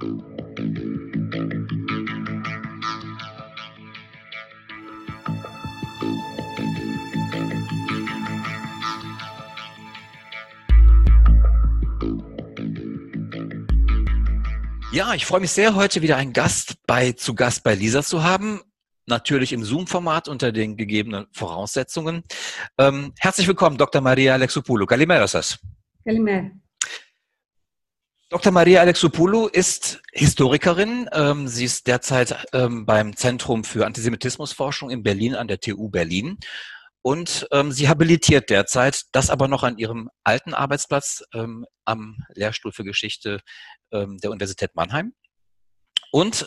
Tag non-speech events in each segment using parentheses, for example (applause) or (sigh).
Ja, ich freue mich sehr, heute wieder einen Gast bei, zu Gast bei Lisa zu haben. Natürlich im Zoom-Format unter den gegebenen Voraussetzungen. Ähm, herzlich willkommen, Dr. Maria Alexopoulou. Kalimera, Kalimera. Dr. Maria Alexopoulou ist Historikerin. Ähm, sie ist derzeit ähm, beim Zentrum für Antisemitismusforschung in Berlin an der TU Berlin. Und ähm, sie habilitiert derzeit, das aber noch an ihrem alten Arbeitsplatz am Lehrstuhl für Geschichte der Universität Mannheim. Und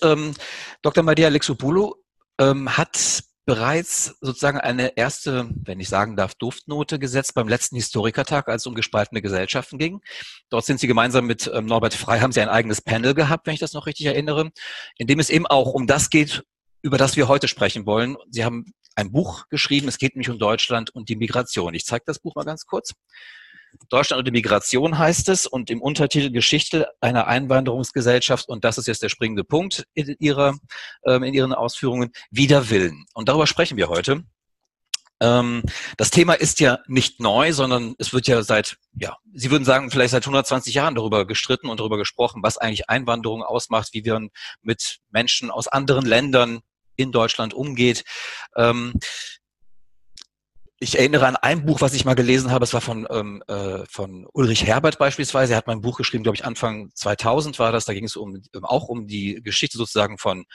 Dr. Maria Alexopoulou hat bereits sozusagen eine erste, wenn ich sagen darf, Duftnote gesetzt beim letzten Historikertag, als es um gespaltene Gesellschaften ging. Dort sind Sie gemeinsam mit ähm, Norbert Frey, haben Sie ein eigenes Panel gehabt, wenn ich das noch richtig erinnere, in dem es eben auch um das geht, über das wir heute sprechen wollen. Sie haben ein Buch geschrieben, es geht nämlich um Deutschland und die Migration. Ich zeige das Buch mal ganz kurz. Deutschland und die Migration heißt es und im Untertitel Geschichte einer Einwanderungsgesellschaft und das ist jetzt der springende Punkt in, ihrer, ähm, in Ihren Ausführungen, wider Willen. Und darüber sprechen wir heute. Ähm, das Thema ist ja nicht neu, sondern es wird ja seit, ja, Sie würden sagen, vielleicht seit 120 Jahren darüber gestritten und darüber gesprochen, was eigentlich Einwanderung ausmacht, wie wir mit Menschen aus anderen Ländern in Deutschland umgeht. Ähm, ich erinnere an ein Buch, was ich mal gelesen habe. Es war von, ähm, äh, von Ulrich Herbert beispielsweise. Er hat mein Buch geschrieben, glaube ich, Anfang 2000 war das. Da ging es um, auch um die Geschichte sozusagen von,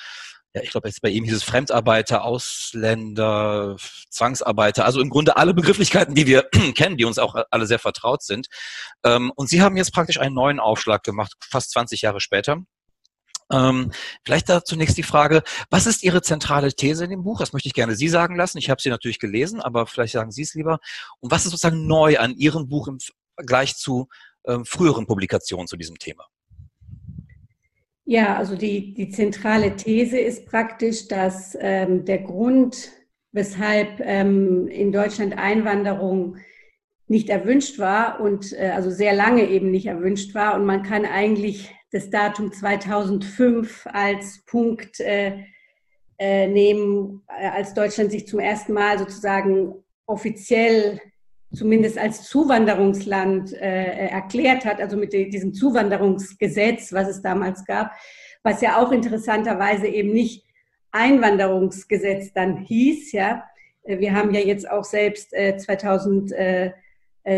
ja, ich glaube, bei ihm hieß es Fremdarbeiter, Ausländer, Zwangsarbeiter. Also im Grunde alle Begrifflichkeiten, die wir (clears throat) kennen, die uns auch alle sehr vertraut sind. Ähm, und Sie haben jetzt praktisch einen neuen Aufschlag gemacht, fast 20 Jahre später. Ähm, vielleicht da zunächst die Frage, was ist Ihre zentrale These in dem Buch? Das möchte ich gerne Sie sagen lassen. Ich habe sie natürlich gelesen, aber vielleicht sagen Sie es lieber. Und was ist sozusagen neu an Ihrem Buch im Vergleich zu ähm, früheren Publikationen zu diesem Thema? Ja, also die, die zentrale These ist praktisch, dass ähm, der Grund, weshalb ähm, in Deutschland Einwanderung nicht erwünscht war und äh, also sehr lange eben nicht erwünscht war und man kann eigentlich das Datum 2005 als Punkt äh, äh, nehmen, äh, als Deutschland sich zum ersten Mal sozusagen offiziell zumindest als Zuwanderungsland äh, erklärt hat, also mit diesem Zuwanderungsgesetz, was es damals gab, was ja auch interessanterweise eben nicht Einwanderungsgesetz dann hieß, ja. Äh, wir haben ja jetzt auch selbst äh, 2000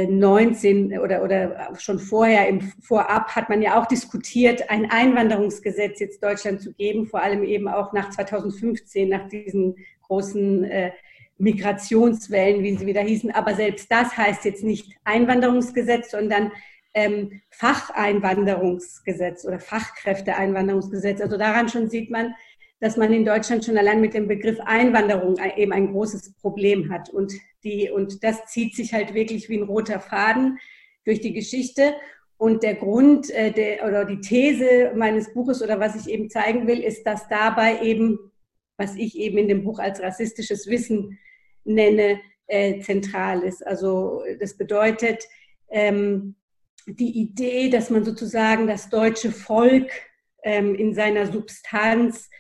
19 oder, oder schon vorher im Vorab hat man ja auch diskutiert, ein Einwanderungsgesetz jetzt Deutschland zu geben, vor allem eben auch nach 2015, nach diesen großen äh, Migrationswellen, wie sie wieder hießen. Aber selbst das heißt jetzt nicht Einwanderungsgesetz, sondern ähm, Facheinwanderungsgesetz oder Fachkräfteeinwanderungsgesetz. Also daran schon sieht man, dass man in Deutschland schon allein mit dem Begriff Einwanderung eben ein großes Problem hat. Und, die, und das zieht sich halt wirklich wie ein roter Faden durch die Geschichte. Und der Grund äh, der, oder die These meines Buches oder was ich eben zeigen will, ist, dass dabei eben, was ich eben in dem Buch als rassistisches Wissen nenne, äh, zentral ist. Also das bedeutet, ähm, die Idee, dass man sozusagen das deutsche Volk ähm, in seiner Substanz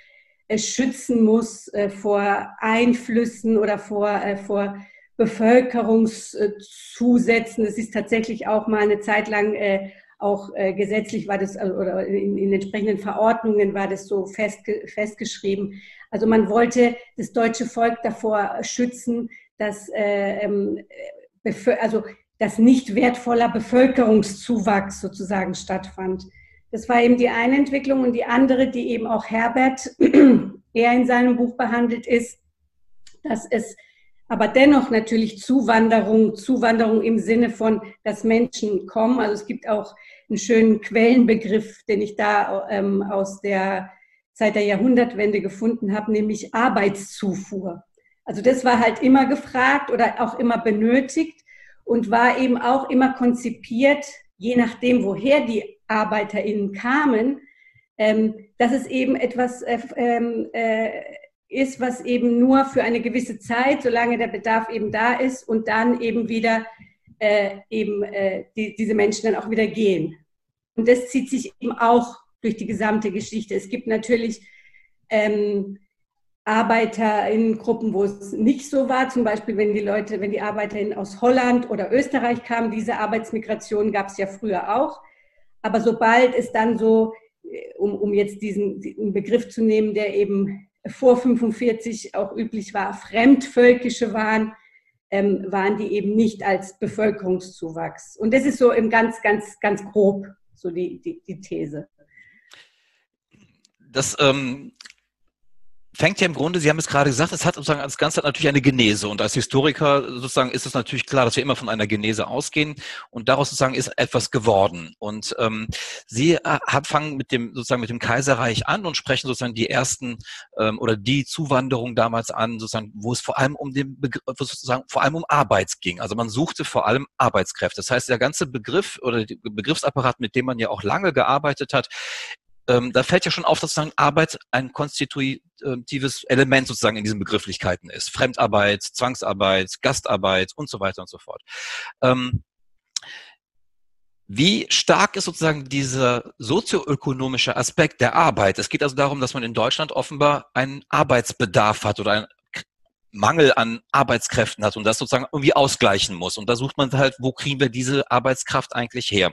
schützen muss äh, vor Einflüssen oder vor, äh, vor Bevölkerungszusätzen. Es ist tatsächlich auch mal eine Zeit lang äh, auch gesetzlich war das oder in, in entsprechenden Verordnungen war das so festge festgeschrieben. Also man wollte das deutsche Volk davor schützen, dass ähm, also dass nicht wertvoller Bevölkerungszuwachs sozusagen stattfand. Das war eben die eine Entwicklung und die andere, die eben auch Herbert (clears throat) eher in seinem Buch behandelt, ist, dass es aber dennoch natürlich Zuwanderung, Zuwanderung im Sinne von, dass Menschen kommen. Also es gibt auch einen schönen Quellenbegriff, den ich da ähm, aus der Zeit der Jahrhundertwende gefunden habe, nämlich Arbeitszufuhr. Also das war halt immer gefragt oder auch immer benötigt und war eben auch immer konzipiert, je nachdem, woher die ArbeiterInnen kamen, ähm, dass es eben etwas äh, ähm, äh, ist, was eben nur für eine gewisse Zeit, solange der Bedarf eben da ist und dann eben wieder äh, eben äh, die, diese Menschen dann auch wieder gehen. Und das zieht sich eben auch durch die gesamte Geschichte. Es gibt natürlich ähm, Arbeiterinnengruppen, wo es nicht so war. Zum Beispiel, wenn die Leute, wenn die Arbeiterinnen aus Holland oder Österreich kamen, diese Arbeitsmigration gab es ja früher auch. Aber sobald es dann so, äh, um, um jetzt diesen Begriff zu nehmen, der eben vor 45 auch üblich war, fremdvölkische waren, ähm, waren die eben nicht als Bevölkerungszuwachs. Und das ist so im ganz, ganz, ganz grob so die, die, die These. Das ähm, fängt ja im Grunde, Sie haben es gerade gesagt, es hat sozusagen das Ganze hat natürlich eine Genese und als Historiker sozusagen ist es natürlich klar, dass wir immer von einer Genese ausgehen und daraus sozusagen ist etwas geworden. Und ähm, Sie äh, fangen mit dem sozusagen mit dem Kaiserreich an und sprechen sozusagen die ersten ähm, oder die Zuwanderung damals an, sozusagen, wo es vor allem um den Begriff, sozusagen vor allem um Arbeit ging. Also man suchte vor allem Arbeitskräfte. Das heißt, der ganze Begriff oder der Begriffsapparat, mit dem man ja auch lange gearbeitet hat, ähm, da fällt ja schon auf, dass sozusagen Arbeit ein konstitutives Element sozusagen in diesen Begrifflichkeiten ist. Fremdarbeit, Zwangsarbeit, Gastarbeit und so weiter und so fort. Ähm, wie stark ist sozusagen dieser sozioökonomische Aspekt der Arbeit? Es geht also darum, dass man in Deutschland offenbar einen Arbeitsbedarf hat oder ein, Mangel an Arbeitskräften hat und das sozusagen irgendwie ausgleichen muss. Und da sucht man halt, wo kriegen wir diese Arbeitskraft eigentlich her?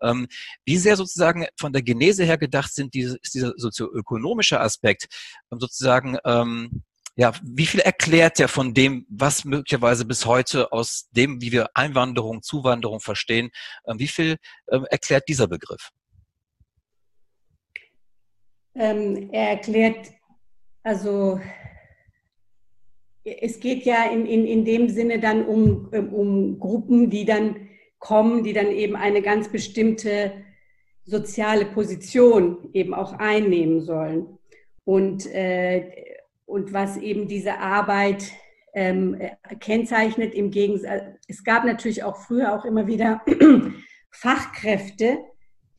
Ähm, wie sehr sozusagen von der Genese her gedacht sind diese, ist dieser sozioökonomische Aspekt ähm, sozusagen, ähm, ja, wie viel erklärt der von dem, was möglicherweise bis heute aus dem, wie wir Einwanderung, Zuwanderung verstehen, ähm, wie viel ähm, erklärt dieser Begriff? Ähm, er erklärt also es geht ja in, in, in dem Sinne dann um, um Gruppen, die dann kommen, die dann eben eine ganz bestimmte soziale Position eben auch einnehmen sollen. Und, äh, und was eben diese Arbeit ähm, kennzeichnet, im Gegensatz, es gab natürlich auch früher auch immer wieder (clears throat) Fachkräfte,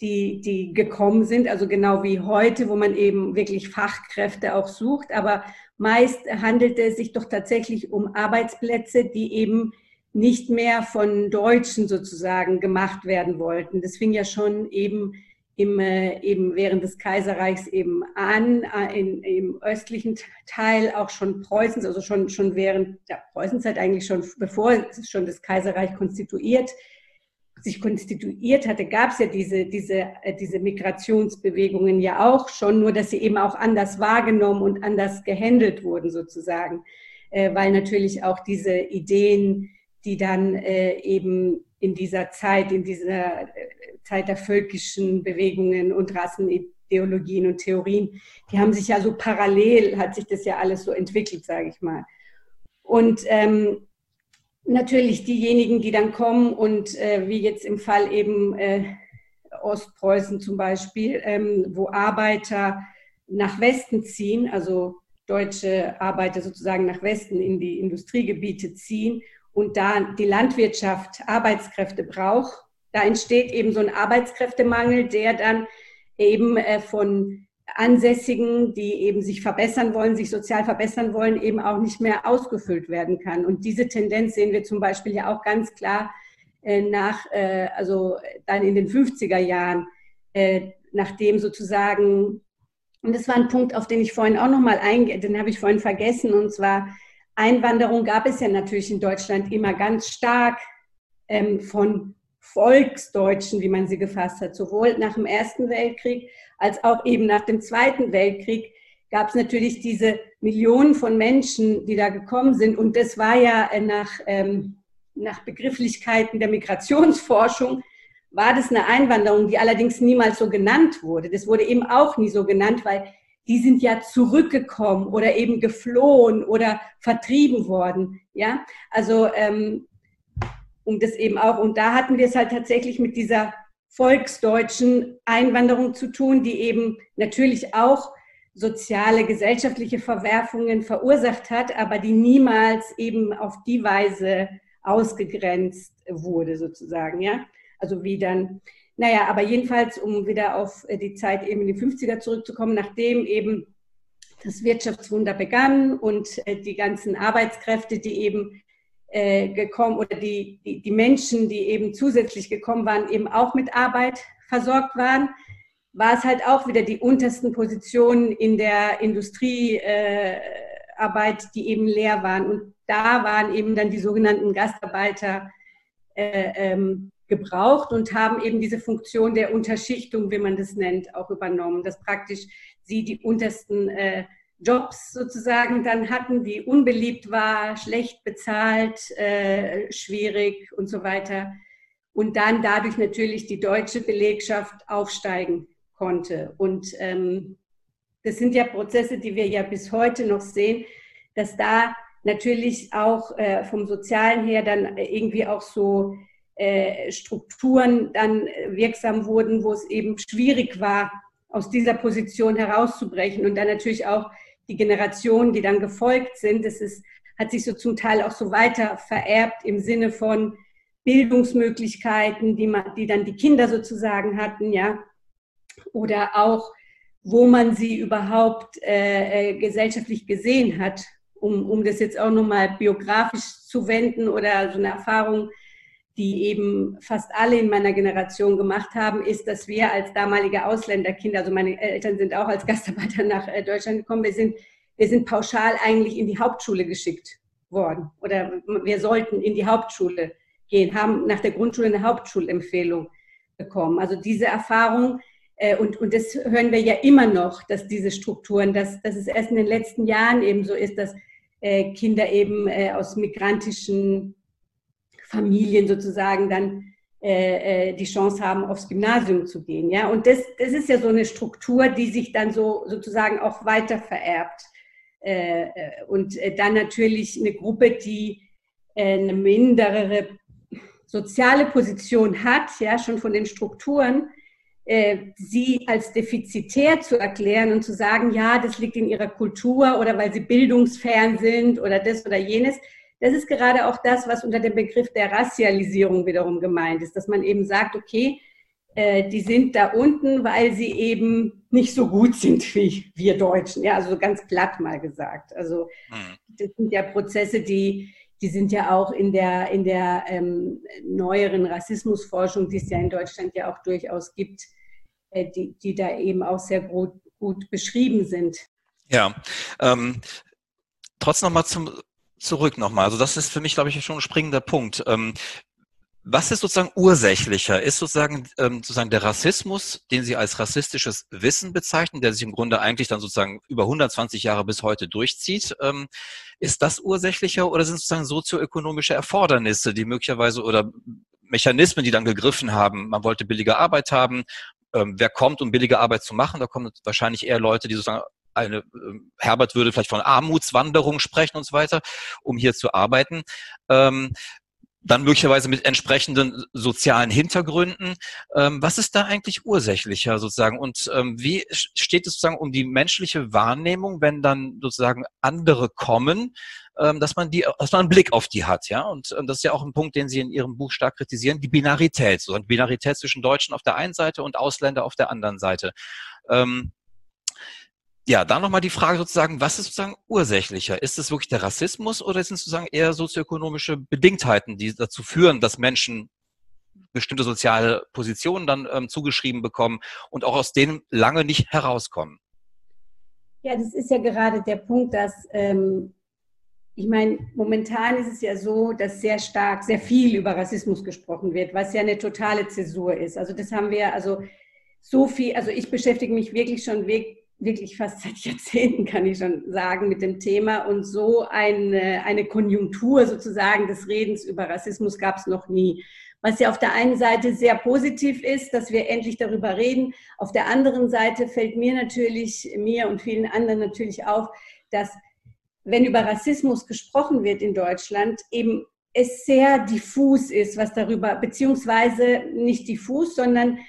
die, die gekommen sind, also genau wie heute, wo man eben wirklich Fachkräfte auch sucht, aber Meist handelte es sich doch tatsächlich um Arbeitsplätze, die eben nicht mehr von Deutschen sozusagen gemacht werden wollten. Das fing ja schon eben im, äh, eben während des Kaiserreichs eben an, äh, in, im östlichen Teil auch schon Preußens, also schon, schon während der Preußenzeit eigentlich schon, bevor es schon das Kaiserreich konstituiert sich konstituiert hatte, gab es ja diese, diese, äh, diese Migrationsbewegungen ja auch schon, nur dass sie eben auch anders wahrgenommen und anders gehandelt wurden sozusagen, äh, weil natürlich auch diese Ideen, die dann äh, eben in dieser Zeit, in dieser Zeit der völkischen Bewegungen und Rassenideologien und Theorien, die haben sich ja so parallel, hat sich das ja alles so entwickelt, sage ich mal. Und ähm, natürlich diejenigen, die dann kommen und äh, wie jetzt im Fall eben äh, Ostpreußen zum Beispiel, ähm, wo Arbeiter nach Westen ziehen, also deutsche Arbeiter sozusagen nach Westen in die Industriegebiete ziehen und da die Landwirtschaft Arbeitskräfte braucht, da entsteht eben so ein Arbeitskräftemangel, der dann eben äh, von Ansässigen, die eben sich verbessern wollen, sich sozial verbessern wollen, eben auch nicht mehr ausgefüllt werden kann. Und diese Tendenz sehen wir zum Beispiel ja auch ganz klar äh, nach, äh, also dann in den 50er Jahren, äh, nachdem sozusagen, und das war ein Punkt, auf den ich vorhin auch nochmal eingehe, den habe ich vorhin vergessen, und zwar Einwanderung gab es ja natürlich in Deutschland immer ganz stark ähm, von Volksdeutschen, wie man sie gefasst hat, sowohl nach dem Ersten Weltkrieg als auch eben nach dem Zweiten Weltkrieg gab es natürlich diese Millionen von Menschen, die da gekommen sind. Und das war ja äh, nach, ähm, nach Begrifflichkeiten der Migrationsforschung, war das eine Einwanderung, die allerdings niemals so genannt wurde. Das wurde eben auch nie so genannt, weil die sind ja zurückgekommen oder eben geflohen oder vertrieben worden. Ja, also ähm, um das eben auch, und da hatten wir es halt tatsächlich mit dieser volksdeutschen Einwanderung zu tun, die eben natürlich auch soziale, gesellschaftliche Verwerfungen verursacht hat, aber die niemals eben auf die Weise ausgegrenzt wurde, sozusagen, ja. Also wie dann, naja, aber jedenfalls, um wieder auf die Zeit eben in die 50er zurückzukommen, nachdem eben das Wirtschaftswunder begann und äh, die ganzen Arbeitskräfte, die eben äh, gekommen oder die, die, die Menschen, die eben zusätzlich gekommen waren, eben auch mit Arbeit versorgt waren, war es halt auch wieder die untersten Positionen in der Industriearbeit, äh, die eben leer waren. Und da waren eben dann die sogenannten Gastarbeiter äh, ähm, gebraucht und haben eben diese Funktion der Unterschichtung, wie man das nennt, auch übernommen, dass praktisch sie die untersten äh, Jobs sozusagen dann hatten, die unbeliebt war, schlecht bezahlt, äh, schwierig und so weiter. Und dann dadurch natürlich die deutsche Belegschaft aufsteigen konnte. Und ähm, das sind ja Prozesse, die wir ja bis heute noch sehen, dass da natürlich auch äh, vom Sozialen her dann irgendwie auch so äh, Strukturen dann wirksam wurden, wo es eben schwierig war, aus dieser Position herauszubrechen und dann natürlich auch die Generationen, die dann gefolgt sind, das ist, hat sich so zum Teil auch so weiter vererbt im Sinne von Bildungsmöglichkeiten, die, man, die dann die Kinder sozusagen hatten, ja, oder auch, wo man sie überhaupt äh, äh gesellschaftlich gesehen hat, um, um das jetzt auch nochmal biografisch zu wenden oder so eine Erfahrung die eben fast alle in meiner Generation gemacht haben, ist, dass wir als damalige Ausländerkinder, also meine Eltern sind auch als Gastarbeiter nach äh, Deutschland gekommen, wir sind, wir sind pauschal eigentlich in die Hauptschule geschickt worden oder wir sollten in die Hauptschule gehen, haben nach der Grundschule eine Hauptschulempfehlung bekommen. Also diese Erfahrung, äh, und, und das hören wir ja immer noch, dass diese Strukturen, dass, dass es erst in den letzten Jahren eben so ist, dass äh, Kinder eben aus migrantischen Familien sozusagen dann äh, äh, die Chance haben, aufs Gymnasium zu gehen. Ja? Und das, das ist ja so eine Struktur, die sich dann so sozusagen auch weiter vererbt. Äh, und dann natürlich eine Gruppe, die eine mindere soziale Position hat, ja, schon von den Strukturen, sie als defizitär zu erklären und zu sagen, ja, das liegt in ihrer Kultur oder weil sie bildungsfern sind oder das oder jenes, das ist gerade auch das, was unter dem Begriff der Racialisierung wiederum gemeint ist, dass man eben sagt, okay, äh, die sind da unten, weil sie eben nicht so gut sind wie wir Deutschen. Ja, also ganz platt mal gesagt. Also hm. das sind ja Prozesse, die, die sind ja auch in der, in der ähm, neueren Rassismusforschung, die es ja in Deutschland ja auch durchaus gibt, äh, die, die da eben auch sehr gut, gut beschrieben sind. Ja, ähm, trotzdem nochmal zum zurück nochmal. Also das ist für mich, glaube ich, schon ein springender Punkt. Ähm, was ist sozusagen ursächlicher? Ist sozusagen, ähm, sozusagen der Rassismus, den Sie als rassistisches Wissen bezeichnen, der sich im Grunde eigentlich dann sozusagen über 120 Jahre bis heute durchzieht, ähm, ist das ursächlicher oder sind sozusagen sozioökonomische Erfordernisse, die möglicherweise oder Mechanismen, die dann gegriffen haben? Man wollte billige Arbeit haben. Ähm, wer kommt, um billige Arbeit zu machen? Da kommen wahrscheinlich eher Leute, die sozusagen eine, ähm, Herbert würde vielleicht von Armutswanderung sprechen und so weiter, um hier zu arbeiten. Ähm, dann möglicherweise mit entsprechenden sozialen Hintergründen. Ähm, was ist da eigentlich ursächlicher sozusagen? Und ähm, wie steht es sozusagen um die menschliche Wahrnehmung, wenn dann sozusagen andere kommen, ähm, dass man die, dass man einen Blick auf die hat, ja? Und ähm, das ist ja auch ein Punkt, den Sie in Ihrem Buch stark kritisieren, die Binarität, so die Binarität zwischen Deutschen auf der einen Seite und Ausländer auf der anderen Seite. Ja, da nochmal die Frage sozusagen, was ist sozusagen ursächlicher? Ist es wirklich der Rassismus oder sind es sozusagen eher sozioökonomische Bedingtheiten, die dazu führen, dass Menschen bestimmte soziale Positionen dann ähm, zugeschrieben bekommen und auch aus denen lange nicht herauskommen? Ja, das ist ja gerade der Punkt, dass ähm, ich meine, momentan ist es ja so, dass sehr stark, sehr viel über Rassismus gesprochen wird, was ja eine totale Zäsur ist. Also das haben wir, also so viel, also ich beschäftige mich wirklich schon weg wirklich fast seit Jahrzehnten, kann ich schon sagen, mit dem Thema. Und so eine, eine Konjunktur sozusagen des Redens über Rassismus gab es noch nie. Was ja auf der einen Seite sehr positiv ist, dass wir endlich darüber reden. Auf der anderen Seite fällt mir natürlich, mir und vielen anderen natürlich auf, dass wenn über Rassismus gesprochen wird in Deutschland, eben es sehr diffus ist, was darüber, beziehungsweise nicht diffus, sondern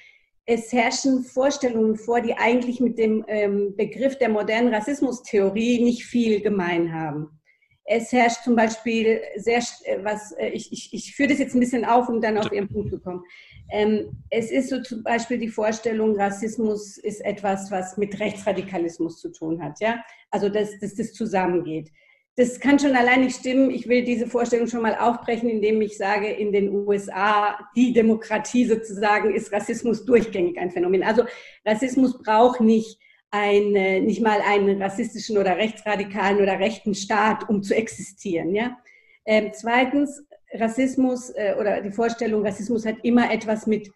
es herrschen Vorstellungen vor, die eigentlich mit dem ähm, Begriff der modernen Rassismustheorie nicht viel gemein haben. Es herrscht zum Beispiel sehr, äh, was, äh, ich, ich, ich führe das jetzt ein bisschen auf, um dann auf Ihren Punkt zu kommen. Ähm, es ist so zum Beispiel die Vorstellung, Rassismus ist etwas, was mit Rechtsradikalismus zu tun hat, ja? Also, dass, dass das zusammengeht. Das kann schon allein nicht stimmen. Ich will diese Vorstellung schon mal aufbrechen, indem ich sage, in den USA, die Demokratie sozusagen, ist Rassismus durchgängig ein Phänomen. Also Rassismus braucht nicht ein, nicht mal einen rassistischen oder rechtsradikalen oder rechten Staat, um zu existieren. Ja? Ähm, zweitens, Rassismus äh, oder die Vorstellung, Rassismus hat immer etwas mit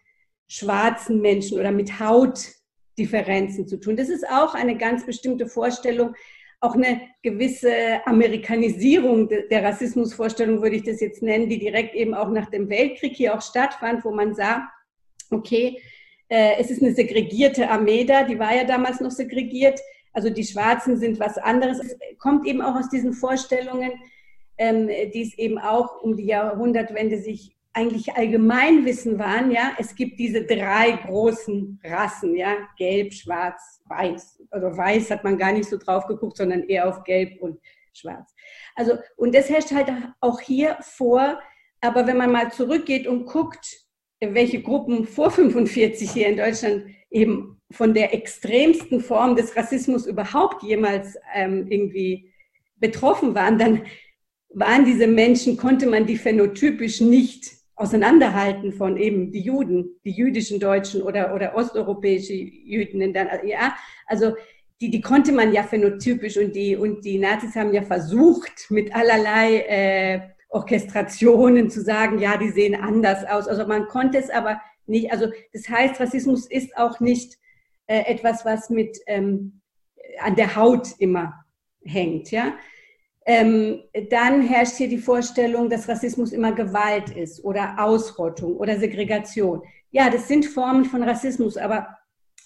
schwarzen Menschen oder mit Hautdifferenzen zu tun. Das ist auch eine ganz bestimmte Vorstellung, auch eine gewisse Amerikanisierung der Rassismusvorstellung, würde ich das jetzt nennen, die direkt eben auch nach dem Weltkrieg hier auch stattfand, wo man sah, okay, äh, es ist eine segregierte Armee da, die war ja damals noch segregiert, also die Schwarzen sind was anderes. Es kommt eben auch aus diesen Vorstellungen, ähm, die es eben auch um die Jahrhundertwende sich eigentlich Allgemeinwissen waren, ja, es gibt diese drei großen Rassen, ja, gelb, schwarz, weiß. Also weiß hat man gar nicht so drauf geguckt, sondern eher auf gelb und schwarz. Also, und das herrscht halt auch hier vor, aber wenn man mal zurückgeht und guckt, welche Gruppen vor 45 hier in Deutschland eben von der extremsten Form des Rassismus überhaupt jemals ähm, irgendwie betroffen waren, dann waren diese Menschen, konnte man die phänotypisch nicht auseinanderhalten von eben die Juden, die jüdischen Deutschen oder, oder osteuropäische Jüden. Dann, ja, also die, die konnte man ja phänotypisch und die, und die Nazis haben ja versucht, mit allerlei äh, Orchestrationen zu sagen, ja, die sehen anders aus. Also man konnte es aber nicht, also das heißt, Rassismus ist auch nicht äh, etwas, was mit ähm, an der Haut immer hängt, ja. Ähm, dann herrscht hier die Vorstellung, dass Rassismus immer Gewalt ist oder Ausrottung oder Segregation. Ja, das sind Formen von Rassismus, aber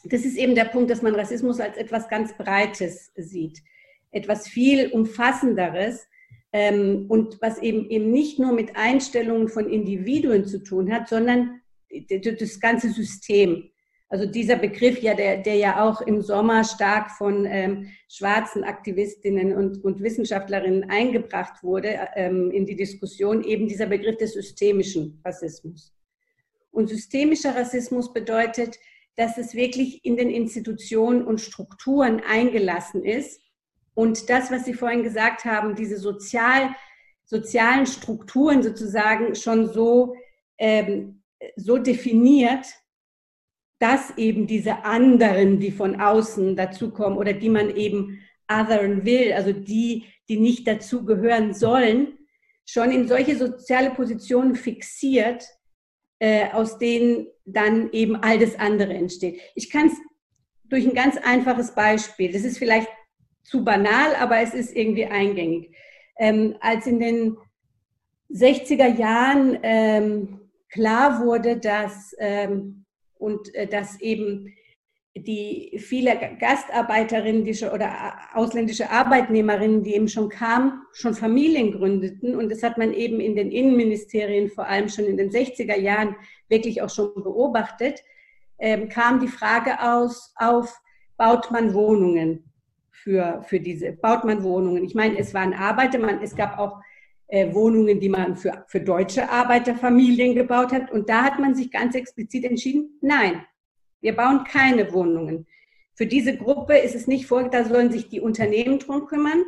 das ist eben der Punkt, dass man Rassismus als etwas ganz Breites sieht, etwas viel Umfassenderes ähm, und was eben, eben nicht nur mit Einstellungen von Individuen zu tun hat, sondern das ganze System. Also dieser Begriff, ja, der, der ja auch im Sommer stark von ähm, schwarzen Aktivistinnen und, und Wissenschaftlerinnen eingebracht wurde ähm, in die Diskussion, eben dieser Begriff des systemischen Rassismus. Und systemischer Rassismus bedeutet, dass es wirklich in den Institutionen und Strukturen eingelassen ist und das, was Sie vorhin gesagt haben, diese sozial, sozialen Strukturen sozusagen schon so, ähm, so definiert, dass eben diese anderen, die von außen dazukommen oder die man eben othern will, also die, die nicht dazugehören sollen, schon in solche soziale Positionen fixiert, äh, aus denen dann eben all das andere entsteht. Ich kann es durch ein ganz einfaches Beispiel, das ist vielleicht zu banal, aber es ist irgendwie eingängig. Ähm, als in den 60er Jahren ähm, klar wurde, dass ähm, und äh, dass eben die viele Gastarbeiterinnen die schon, oder ausländische Arbeitnehmerinnen, die eben schon kamen, schon Familien gründeten. Und das hat man eben in den Innenministerien vor allem schon in den 60er Jahren wirklich auch schon beobachtet, ähm, kam die Frage aus, auf, baut man Wohnungen für, für diese, baut man Wohnungen. Ich meine, es waren Arbeiter, man, es gab auch äh, Wohnungen, die man für, für deutsche Arbeiterfamilien gebaut hat. Und da hat man sich ganz explizit entschieden, nein, wir bauen keine Wohnungen. Für diese Gruppe ist es nicht vor, da sollen sich die Unternehmen drum kümmern.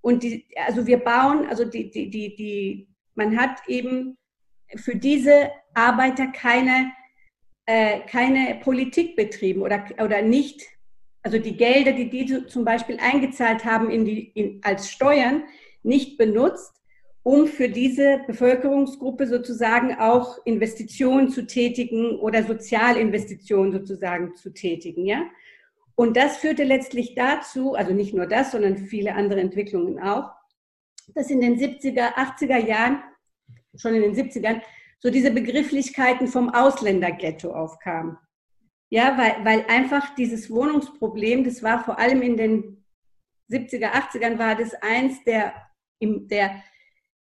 Und die, also wir bauen, also die, die, die, die, man hat eben für diese Arbeiter keine, äh, keine Politik betrieben oder, oder nicht, also die Gelder, die die zum Beispiel eingezahlt haben in die, in, als Steuern, nicht benutzt, um für diese Bevölkerungsgruppe sozusagen auch Investitionen zu tätigen oder Sozialinvestitionen sozusagen zu tätigen. Ja? Und das führte letztlich dazu, also nicht nur das, sondern viele andere Entwicklungen auch, dass in den 70er, 80er Jahren, schon in den 70ern, so diese Begrifflichkeiten vom Ausländerghetto aufkamen. Ja, weil, weil einfach dieses Wohnungsproblem, das war vor allem in den 70er, 80ern, war das eins der, der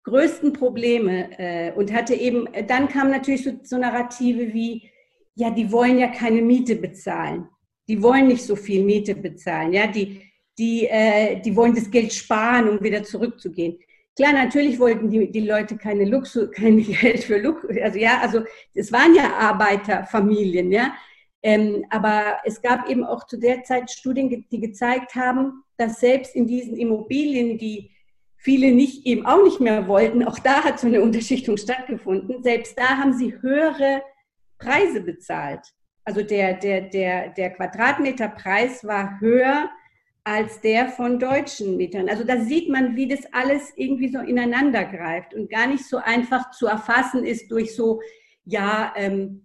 größten Probleme äh, und hatte eben, dann kam natürlich so, so Narrative wie, ja, die wollen ja keine Miete bezahlen. Die wollen nicht so viel Miete bezahlen. Ja, die, die, äh, die wollen das Geld sparen, um wieder zurückzugehen. Klar, natürlich wollten die, die Leute keine Luxus, (laughs) kein Geld für Luxus. Also ja, also es waren ja Arbeiterfamilien, ja. Ähm, aber es gab eben auch zu der Zeit Studien, die gezeigt haben, dass selbst in diesen Immobilien, die viele nicht eben auch nicht mehr wollten. Auch da hat so eine Unterschichtung stattgefunden. Selbst da haben sie höhere Preise bezahlt. Also der, der, der, der Quadratmeterpreis war höher als der von deutschen Mietern. Also da sieht man, wie das alles irgendwie so ineinander greift und gar nicht so einfach zu erfassen ist durch so, ja, ähm,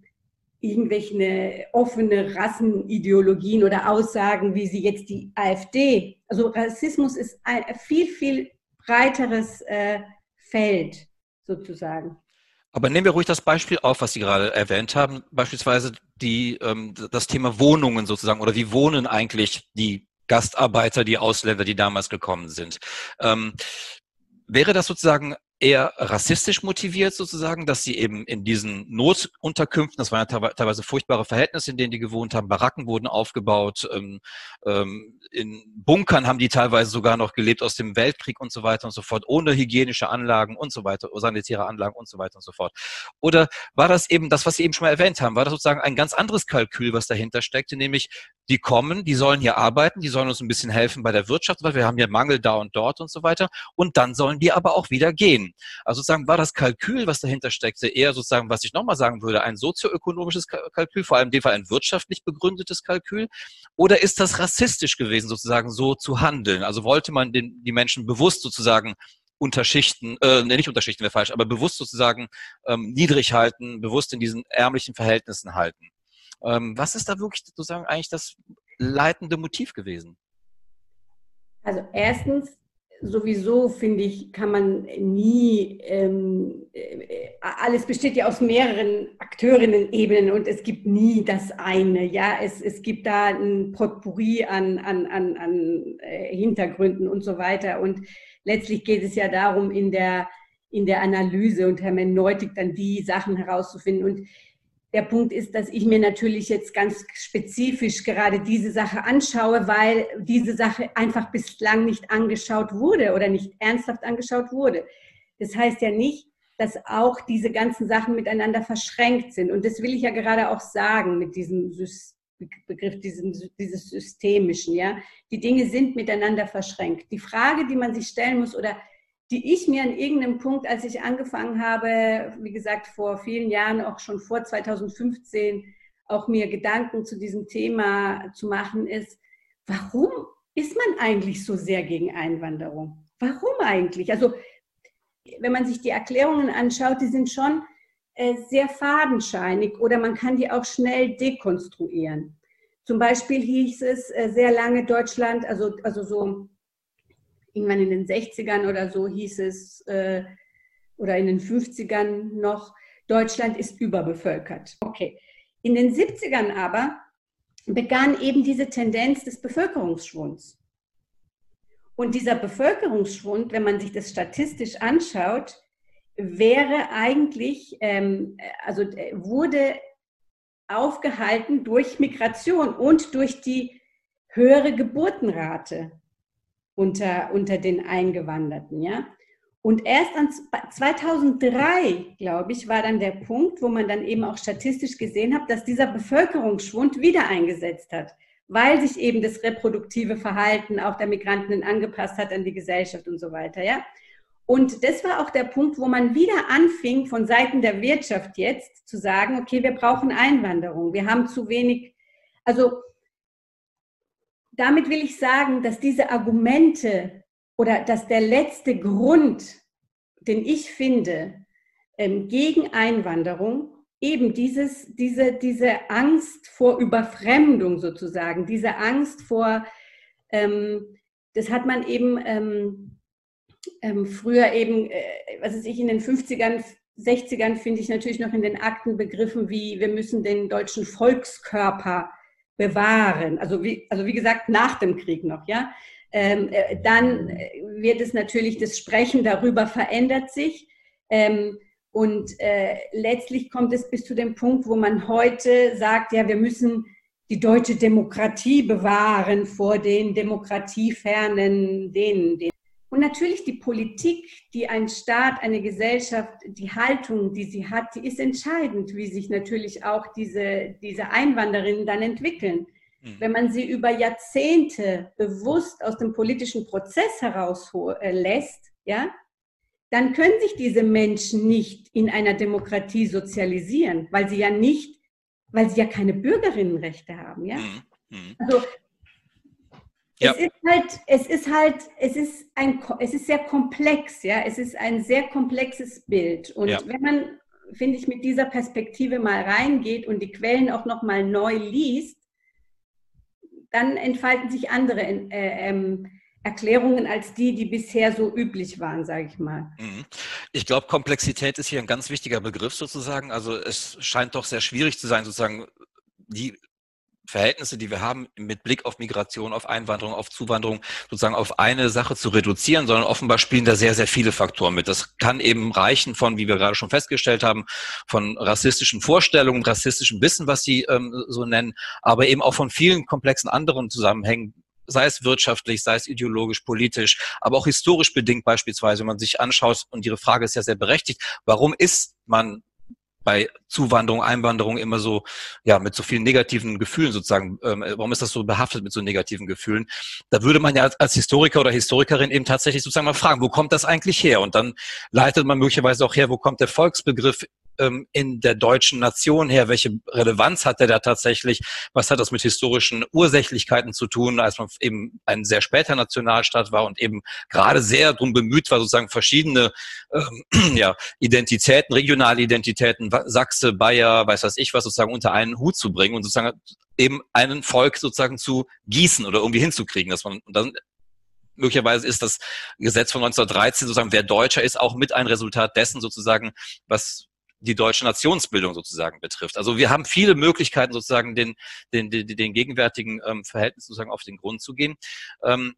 irgendwelche offene Rassenideologien oder Aussagen, wie sie jetzt die AfD. Also Rassismus ist viel, viel breiteres äh, Feld sozusagen. Aber nehmen wir ruhig das Beispiel auf, was Sie gerade erwähnt haben, beispielsweise die, ähm, das Thema Wohnungen sozusagen oder wie wohnen eigentlich die Gastarbeiter, die Ausländer, die damals gekommen sind. Ähm, wäre das sozusagen eher rassistisch motiviert sozusagen, dass sie eben in diesen Notunterkünften, das waren ja teilweise furchtbare Verhältnisse, in denen die gewohnt haben, Baracken wurden aufgebaut, ähm, ähm, in Bunkern haben die teilweise sogar noch gelebt aus dem Weltkrieg und so weiter und so fort, ohne hygienische Anlagen und so weiter, sanitäre Anlagen und so weiter und so fort. Oder war das eben das, was Sie eben schon mal erwähnt haben, war das sozusagen ein ganz anderes Kalkül, was dahinter steckte, nämlich die kommen, die sollen hier arbeiten, die sollen uns ein bisschen helfen bei der Wirtschaft, weil wir haben ja Mangel da und dort und so weiter. Und dann sollen die aber auch wieder gehen. Also sozusagen war das Kalkül, was dahinter steckte, eher sozusagen, was ich nochmal sagen würde, ein sozioökonomisches Kalkül, vor allem in dem Fall ein wirtschaftlich begründetes Kalkül. Oder ist das rassistisch gewesen, sozusagen so zu handeln? Also wollte man den, die Menschen bewusst sozusagen unterschichten, äh, nicht unterschichten wäre falsch, aber bewusst sozusagen ähm, niedrig halten, bewusst in diesen ärmlichen Verhältnissen halten. Ähm, was ist da wirklich sozusagen eigentlich das leitende Motiv gewesen? Also erstens, sowieso finde ich, kann man nie, ähm, äh, alles besteht ja aus mehreren Akteurinnen-Ebenen und es gibt nie das eine. Ja, es, es gibt da ein Potpourri an, an, an, an äh, Hintergründen und so weiter. Und letztlich geht es ja darum, in der, in der Analyse und Hermeneutik dann die Sachen herauszufinden. Und der Punkt ist, dass ich mir natürlich jetzt ganz spezifisch gerade diese Sache anschaue, weil diese Sache einfach bislang nicht angeschaut wurde oder nicht ernsthaft angeschaut wurde. Das heißt ja nicht, dass auch diese ganzen Sachen miteinander verschränkt sind. Und das will ich ja gerade auch sagen mit diesem Begriff, diesem, dieses Systemischen. Ja? Die Dinge sind miteinander verschränkt. Die Frage, die man sich stellen muss oder die ich mir an irgendeinem Punkt, als ich angefangen habe, wie gesagt, vor vielen Jahren, auch schon vor 2015, auch mir Gedanken zu diesem Thema zu machen, ist, warum ist man eigentlich so sehr gegen Einwanderung? Warum eigentlich? Also, wenn man sich die Erklärungen anschaut, die sind schon äh, sehr fadenscheinig oder man kann die auch schnell dekonstruieren. Zum Beispiel hieß es äh, sehr lange Deutschland, also, also so irgendwann in den 60ern oder so hieß es, äh, oder in den 50ern noch, Deutschland ist überbevölkert. Okay. In den 70ern aber begann eben diese Tendenz des Bevölkerungsschwunds. Und dieser Bevölkerungsschwund, wenn man sich das statistisch anschaut, wäre eigentlich, ähm, also äh, wurde aufgehalten durch Migration und durch die höhere Geburtenrate unter, unter den Eingewanderten, ja. Und erst an 2003, glaube ich, war dann der Punkt, wo man dann eben auch statistisch gesehen hat, dass dieser Bevölkerungsschwund wieder eingesetzt hat, weil sich eben das reproduktive Verhalten auch der Migranten angepasst hat an die Gesellschaft und so weiter, ja. Und das war auch der Punkt, wo man wieder anfing, von Seiten der Wirtschaft jetzt zu sagen, okay, wir brauchen Einwanderung, wir haben zu wenig, also damit will ich sagen, dass diese Argumente oder dass der letzte Grund, den ich finde, ähm, gegen Einwanderung, eben dieses, diese, diese Angst vor Überfremdung sozusagen, diese Angst vor, ähm, das hat man eben ähm, ähm, früher eben, äh, was weiß ich, in den 50ern, 60ern finde ich natürlich noch in den Akten begriffen, wie wir müssen den deutschen Volkskörper bewahren. Also wie, also wie gesagt, nach dem Krieg noch, ja. Ähm, äh, dann äh, wird es natürlich, das Sprechen darüber verändert sich. Ähm, und äh, letztlich kommt es bis zu dem Punkt, wo man heute sagt, ja, wir müssen die deutsche Demokratie bewahren vor den demokratiefernen denen. denen. Und natürlich die Politik, die ein Staat, eine Gesellschaft, die Haltung, die sie hat, die ist entscheidend, wie sich natürlich auch diese, diese Einwanderinnen dann entwickeln. Mhm. Wenn man sie über Jahrzehnte bewusst aus dem politischen Prozess herauslässt, ja, dann können sich diese Menschen nicht in einer Demokratie sozialisieren, weil sie ja nicht, weil sie ja keine Bürgerinnenrechte haben, ja. Mhm. mhm. Also ja. Es ist halt, es ist halt, es ist ein, es ist sehr komplex, ja. Es ist ein sehr komplexes Bild. Und ja. wenn man, finde ich, mit dieser Perspektive mal reingeht und die Quellen auch noch mal neu liest, dann entfalten sich andere äh, ähm, Erklärungen als die, die bisher so üblich waren, sage ich mal. Mhm. Ich glaube, Komplexität ist hier ein ganz wichtiger Begriff sozusagen. Also es scheint doch sehr schwierig zu sein, sozusagen die Verhältnisse, die wir haben, mit Blick auf Migration, auf Einwanderung, auf Zuwanderung, sozusagen auf eine Sache zu reduzieren, sondern offenbar spielen da sehr, sehr viele Faktoren mit. Das kann eben reichen von, wie wir gerade schon festgestellt haben, von rassistischen Vorstellungen, rassistischem Wissen, was Sie ähm, so nennen, aber eben auch von vielen komplexen anderen Zusammenhängen, sei es wirtschaftlich, sei es ideologisch, politisch, aber auch historisch bedingt beispielsweise, wenn man sich anschaut, und Ihre Frage ist ja sehr berechtigt, warum ist man bei Zuwanderung, Einwanderung immer so, ja, mit so vielen negativen Gefühlen sozusagen, ähm, warum ist das so behaftet mit so negativen Gefühlen? Da würde man ja als, als Historiker oder Historikerin eben tatsächlich sozusagen mal fragen, wo kommt das eigentlich her? Und dann leitet man möglicherweise auch her, wo kommt der Volksbegriff ähm, in der deutschen Nation her? Welche Relevanz hat der da tatsächlich? Was hat das mit historischen Ursächlichkeiten zu tun, als man eben ein sehr später Nationalstaat war und eben gerade sehr darum bemüht war, sozusagen verschiedene ähm, (clears throat) ja, Identitäten, regionale Identitäten, Sachse, Bayer, weiß was ich was, sozusagen unter einen Hut zu bringen und sozusagen eben einen Volk sozusagen zu gießen oder irgendwie hinzukriegen, dass man dann möglicherweise ist das Gesetz von 1913 sozusagen, wer Deutscher ist, auch mit ein Resultat dessen sozusagen, was die deutsche Nationsbildung sozusagen betrifft. Also wir haben viele Möglichkeiten sozusagen den, den, den, den gegenwärtigen ähm, Verhältnissen sozusagen auf den Grund zu gehen. Ähm,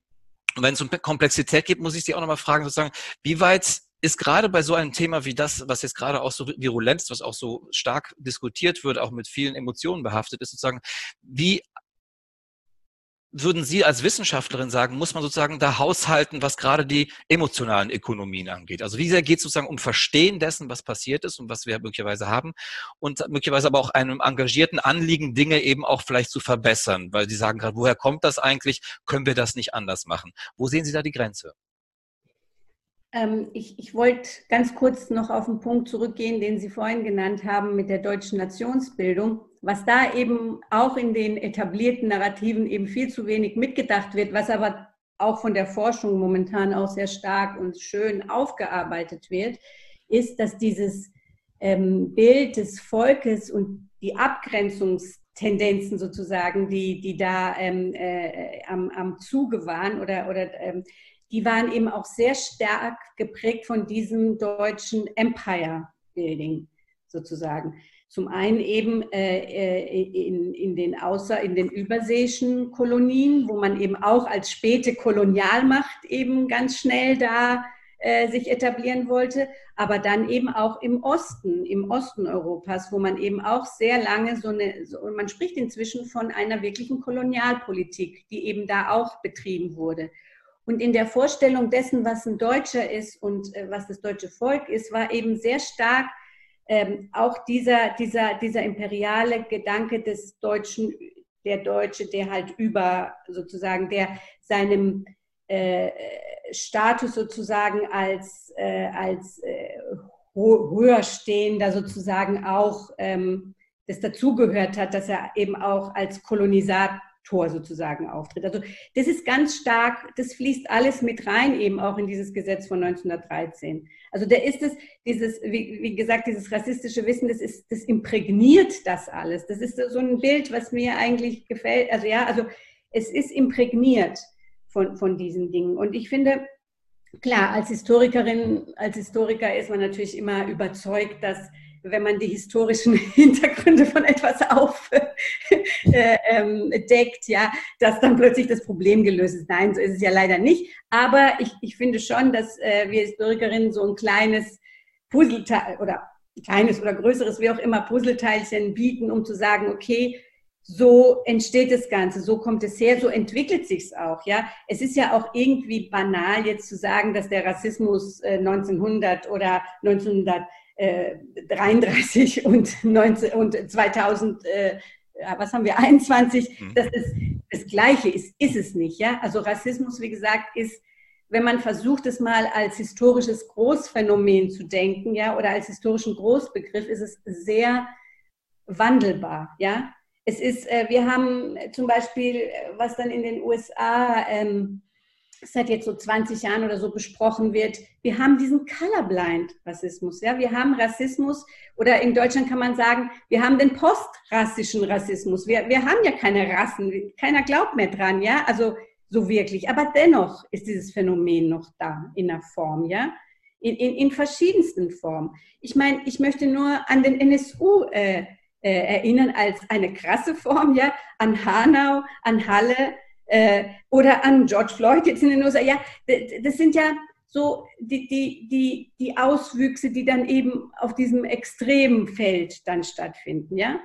und wenn es um Komplexität geht, muss ich Sie auch nochmal fragen, sozusagen, wie weit ist gerade bei so einem Thema wie das, was jetzt gerade auch so virulent ist, was auch so stark diskutiert wird, auch mit vielen Emotionen behaftet ist, sozusagen, wie würden Sie als Wissenschaftlerin sagen, muss man sozusagen da haushalten, was gerade die emotionalen Ökonomien angeht? Also wie sehr geht es sozusagen um Verstehen dessen, was passiert ist und was wir möglicherweise haben und möglicherweise aber auch einem engagierten Anliegen, Dinge eben auch vielleicht zu verbessern, weil Sie sagen gerade, woher kommt das eigentlich? Können wir das nicht anders machen? Wo sehen Sie da die Grenze? Ähm, ich, ich wollte ganz kurz noch auf den Punkt zurückgehen, den Sie vorhin genannt haben mit der deutschen Nationsbildung. Was da eben auch in den etablierten Narrativen eben viel zu wenig mitgedacht wird, was aber auch von der Forschung momentan auch sehr stark und schön aufgearbeitet wird, ist, dass dieses ähm, Bild des Volkes und die Abgrenzungstendenzen sozusagen, die, die da ähm, äh, am, am Zuge waren oder, oder ähm, die waren eben auch sehr stark geprägt von diesem deutschen Empire Building sozusagen. Zum einen eben äh, äh, in, in, den außer, in den überseeischen Kolonien, wo man eben auch als späte Kolonialmacht eben ganz schnell da äh, sich etablieren wollte, aber dann eben auch im Osten, im Osten Europas, wo man eben auch sehr lange so eine, so, man spricht inzwischen von einer wirklichen Kolonialpolitik, die eben da auch betrieben wurde. Und in der Vorstellung dessen, was ein Deutscher ist und äh, was das deutsche Volk ist, war eben sehr stark ähm, auch dieser, dieser, dieser imperiale Gedanke des Deutschen, der Deutsche, der halt über sozusagen, der seinem äh, Status sozusagen als, äh, als äh, höherstehender sozusagen auch ähm, das dazugehört hat, dass er eben auch als Kolonisator Tor sozusagen auftritt. Also das ist ganz stark, das fließt alles mit rein, eben auch in dieses Gesetz von 1913. Also da ist es, dieses, wie, wie gesagt, dieses rassistische Wissen, das ist, das imprägniert das alles. Das ist so ein Bild, was mir eigentlich gefällt. Also ja, also es ist imprägniert von, von diesen Dingen. Und ich finde, klar, als Historikerin, als Historiker ist man natürlich immer überzeugt, dass wenn man die historischen (laughs) Hintergründe von etwas aufdeckt, (laughs) äh, ähm, ja, dass dann plötzlich das Problem gelöst ist. Nein, so ist es ja leider nicht. Aber ich, ich finde schon, dass äh, wir Historikerinnen so ein kleines Puzzleteil oder kleines oder größeres, wie auch immer, Puzzleteilchen bieten, um zu sagen, okay, so entsteht das Ganze, so kommt es her, so entwickelt sich es auch. Ja, es ist ja auch irgendwie banal jetzt zu sagen, dass der Rassismus äh, 1900 oder 1900 33 (laughs) und, 19, und 2000, äh, was haben wir, 21, mhm. das ist das Gleiche ist, ist es nicht. Ja? Also Rassismus, wie gesagt, ist wenn man versucht, es mal als historisches Großphänomen zu denken, ja, oder als historischen Großbegriff, ist es sehr wandelbar, ja. Es ist, äh, wir haben zum Beispiel, was dann in den USA ähm, seit jetzt so 20 Jahren oder so besprochen wird, wir haben diesen Colorblind-Rassismus. Ja? Wir haben Rassismus oder in Deutschland kann man sagen, wir haben den postrassischen Rassismus. Wir, wir haben ja keine Rassen, keiner glaubt mehr dran, ja, also so wirklich. Aber dennoch ist dieses Phänomen noch da in der Form, ja, in, in, in verschiedensten Formen. Ich meine, ich möchte nur an den NSU äh, äh, erinnern als eine krasse Form, ja, an Hanau, an Halle, äh, oder an George Floyd jetzt in den USA. Ja, das sind ja so die, die, die, die Auswüchse, die dann eben auf diesem extremen Feld dann stattfinden, ja.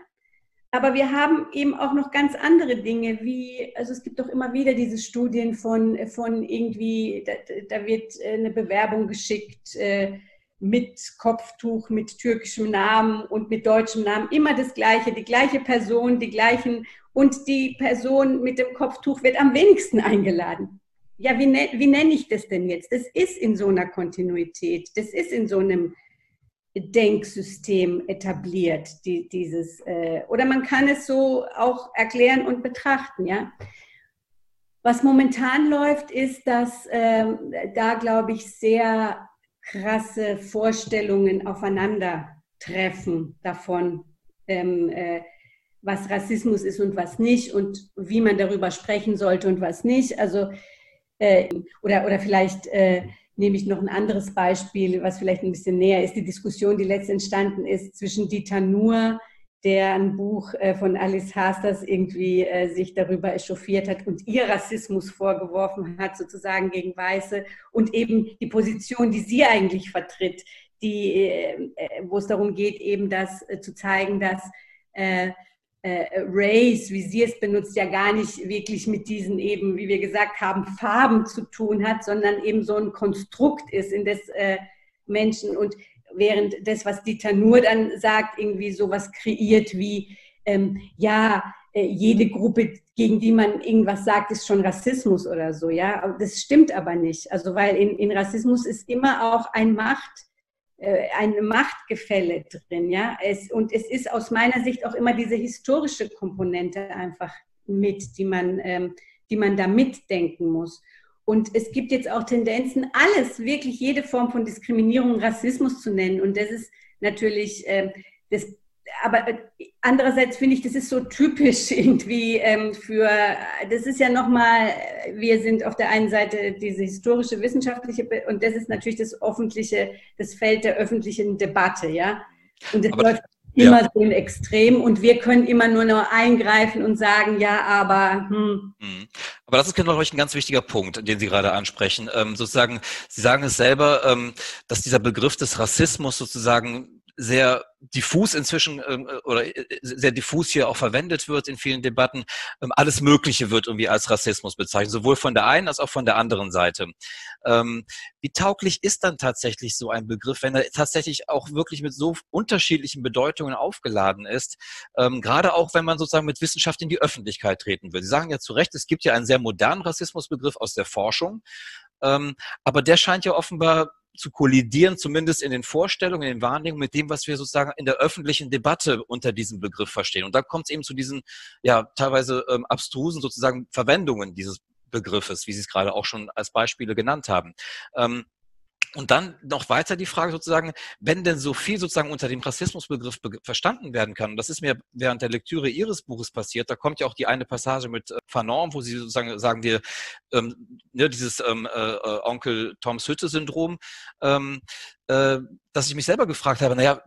Aber wir haben eben auch noch ganz andere Dinge, wie, also es gibt doch immer wieder diese Studien von, von irgendwie, da, da wird äh, eine Bewerbung geschickt äh, mit Kopftuch, mit türkischem Namen und mit deutschem Namen, immer das Gleiche, die gleiche Person, die gleichen und die Person mit dem Kopftuch wird am wenigsten eingeladen. Ja, wie, ne, wie nenne ich das denn jetzt? Das ist in so einer Kontinuität, das ist in so einem Denksystem etabliert, die, dieses, äh, oder man kann es so auch erklären und betrachten, ja. Was momentan läuft, ist, dass ähm, da, glaube ich, sehr krasse Vorstellungen aufeinandertreffen davon, ähm, äh, was Rassismus ist und was nicht und wie man darüber sprechen sollte und was nicht. Also, äh, oder, oder vielleicht äh, nehme ich noch ein anderes Beispiel, was vielleicht ein bisschen näher ist, die Diskussion, die letzt entstanden ist zwischen Dieter Nuhr, der ein Buch äh, von Alice Hasters irgendwie äh, sich darüber echauffiert hat und ihr Rassismus vorgeworfen hat, sozusagen gegen Weiße und eben die Position, die sie eigentlich vertritt, die, äh, wo es darum geht, eben das zu zeigen, dass Race, wie sie es benutzt, ja gar nicht wirklich mit diesen eben, wie wir gesagt haben, Farben zu tun hat, sondern eben so ein Konstrukt ist, in das äh, Menschen und während das, was Dieter nur dann sagt, irgendwie sowas kreiert wie, ähm, ja, äh, jede Gruppe, gegen die man irgendwas sagt, ist schon Rassismus oder so, ja. Das stimmt aber nicht. Also, weil in, in Rassismus ist immer auch ein Macht, äh, ein Machtgefälle drin, ja. Es, und es ist aus meiner Sicht auch immer diese historische Komponente einfach mit, die man, ähm, die man da mitdenken muss. Und es gibt jetzt auch Tendenzen, alles, wirklich jede Form von Diskriminierung, Rassismus zu nennen. Und das ist natürlich, äh, das aber äh, andererseits finde ich, das ist so typisch (laughs) irgendwie ähm, für, das ist ja nochmal, wir sind auf der einen Seite diese historische, wissenschaftliche und das ist natürlich das öffentliche, das Feld der öffentlichen Debatte, ja. Und das aber, läuft immer ja. so in Extrem und wir können immer nur noch eingreifen und sagen, ja, aber. Hm. Mhm. Aber das ist, glaube ich, ein ganz wichtiger Punkt, den Sie gerade ansprechen. Ähm, sozusagen, Sie sagen es selber, ähm, dass dieser Begriff des Rassismus sozusagen sehr diffus inzwischen ähm, äh, oder äh, sehr diffus hier auch verwendet wird in vielen Debatten. Ähm, alles Mögliche wird irgendwie als Rassismus bezeichnet, sowohl von der einen als auch von der anderen Seite. Ähm, wie tauglich ist dann tatsächlich so ein Begriff, wenn er tatsächlich auch wirklich mit so unterschiedlichen Bedeutungen aufgeladen ist, ähm, gerade auch wenn man sozusagen mit Wissenschaft in die Öffentlichkeit treten will. Sie sagen ja zu Recht, es gibt ja einen sehr modernen Rassismusbegriff aus der Forschung, aber der scheint ja offenbar zu kollidieren, zumindest in den Vorstellungen, in den Wahrnehmungen mit dem, was wir sozusagen in der öffentlichen Debatte unter diesem Begriff verstehen. Und da kommt es eben zu diesen ja teilweise ähm, abstrusen sozusagen Verwendungen dieses Begriffes, wie Sie es gerade auch schon als Beispiele genannt haben. Ähm, und dann noch weiter die Frage sozusagen, wenn denn so viel sozusagen unter dem Rassismusbegriff be verstanden werden kann, und das ist mir während der Lektüre Ihres Buches passiert, da kommt ja auch die eine Passage mit äh, Fanon, wo Sie sozusagen sagen wir, ähm, ne, dieses ähm, äh, äh Onkel Toms Hütte-Syndrom, ähm, äh, dass ich mich selber gefragt habe, naja,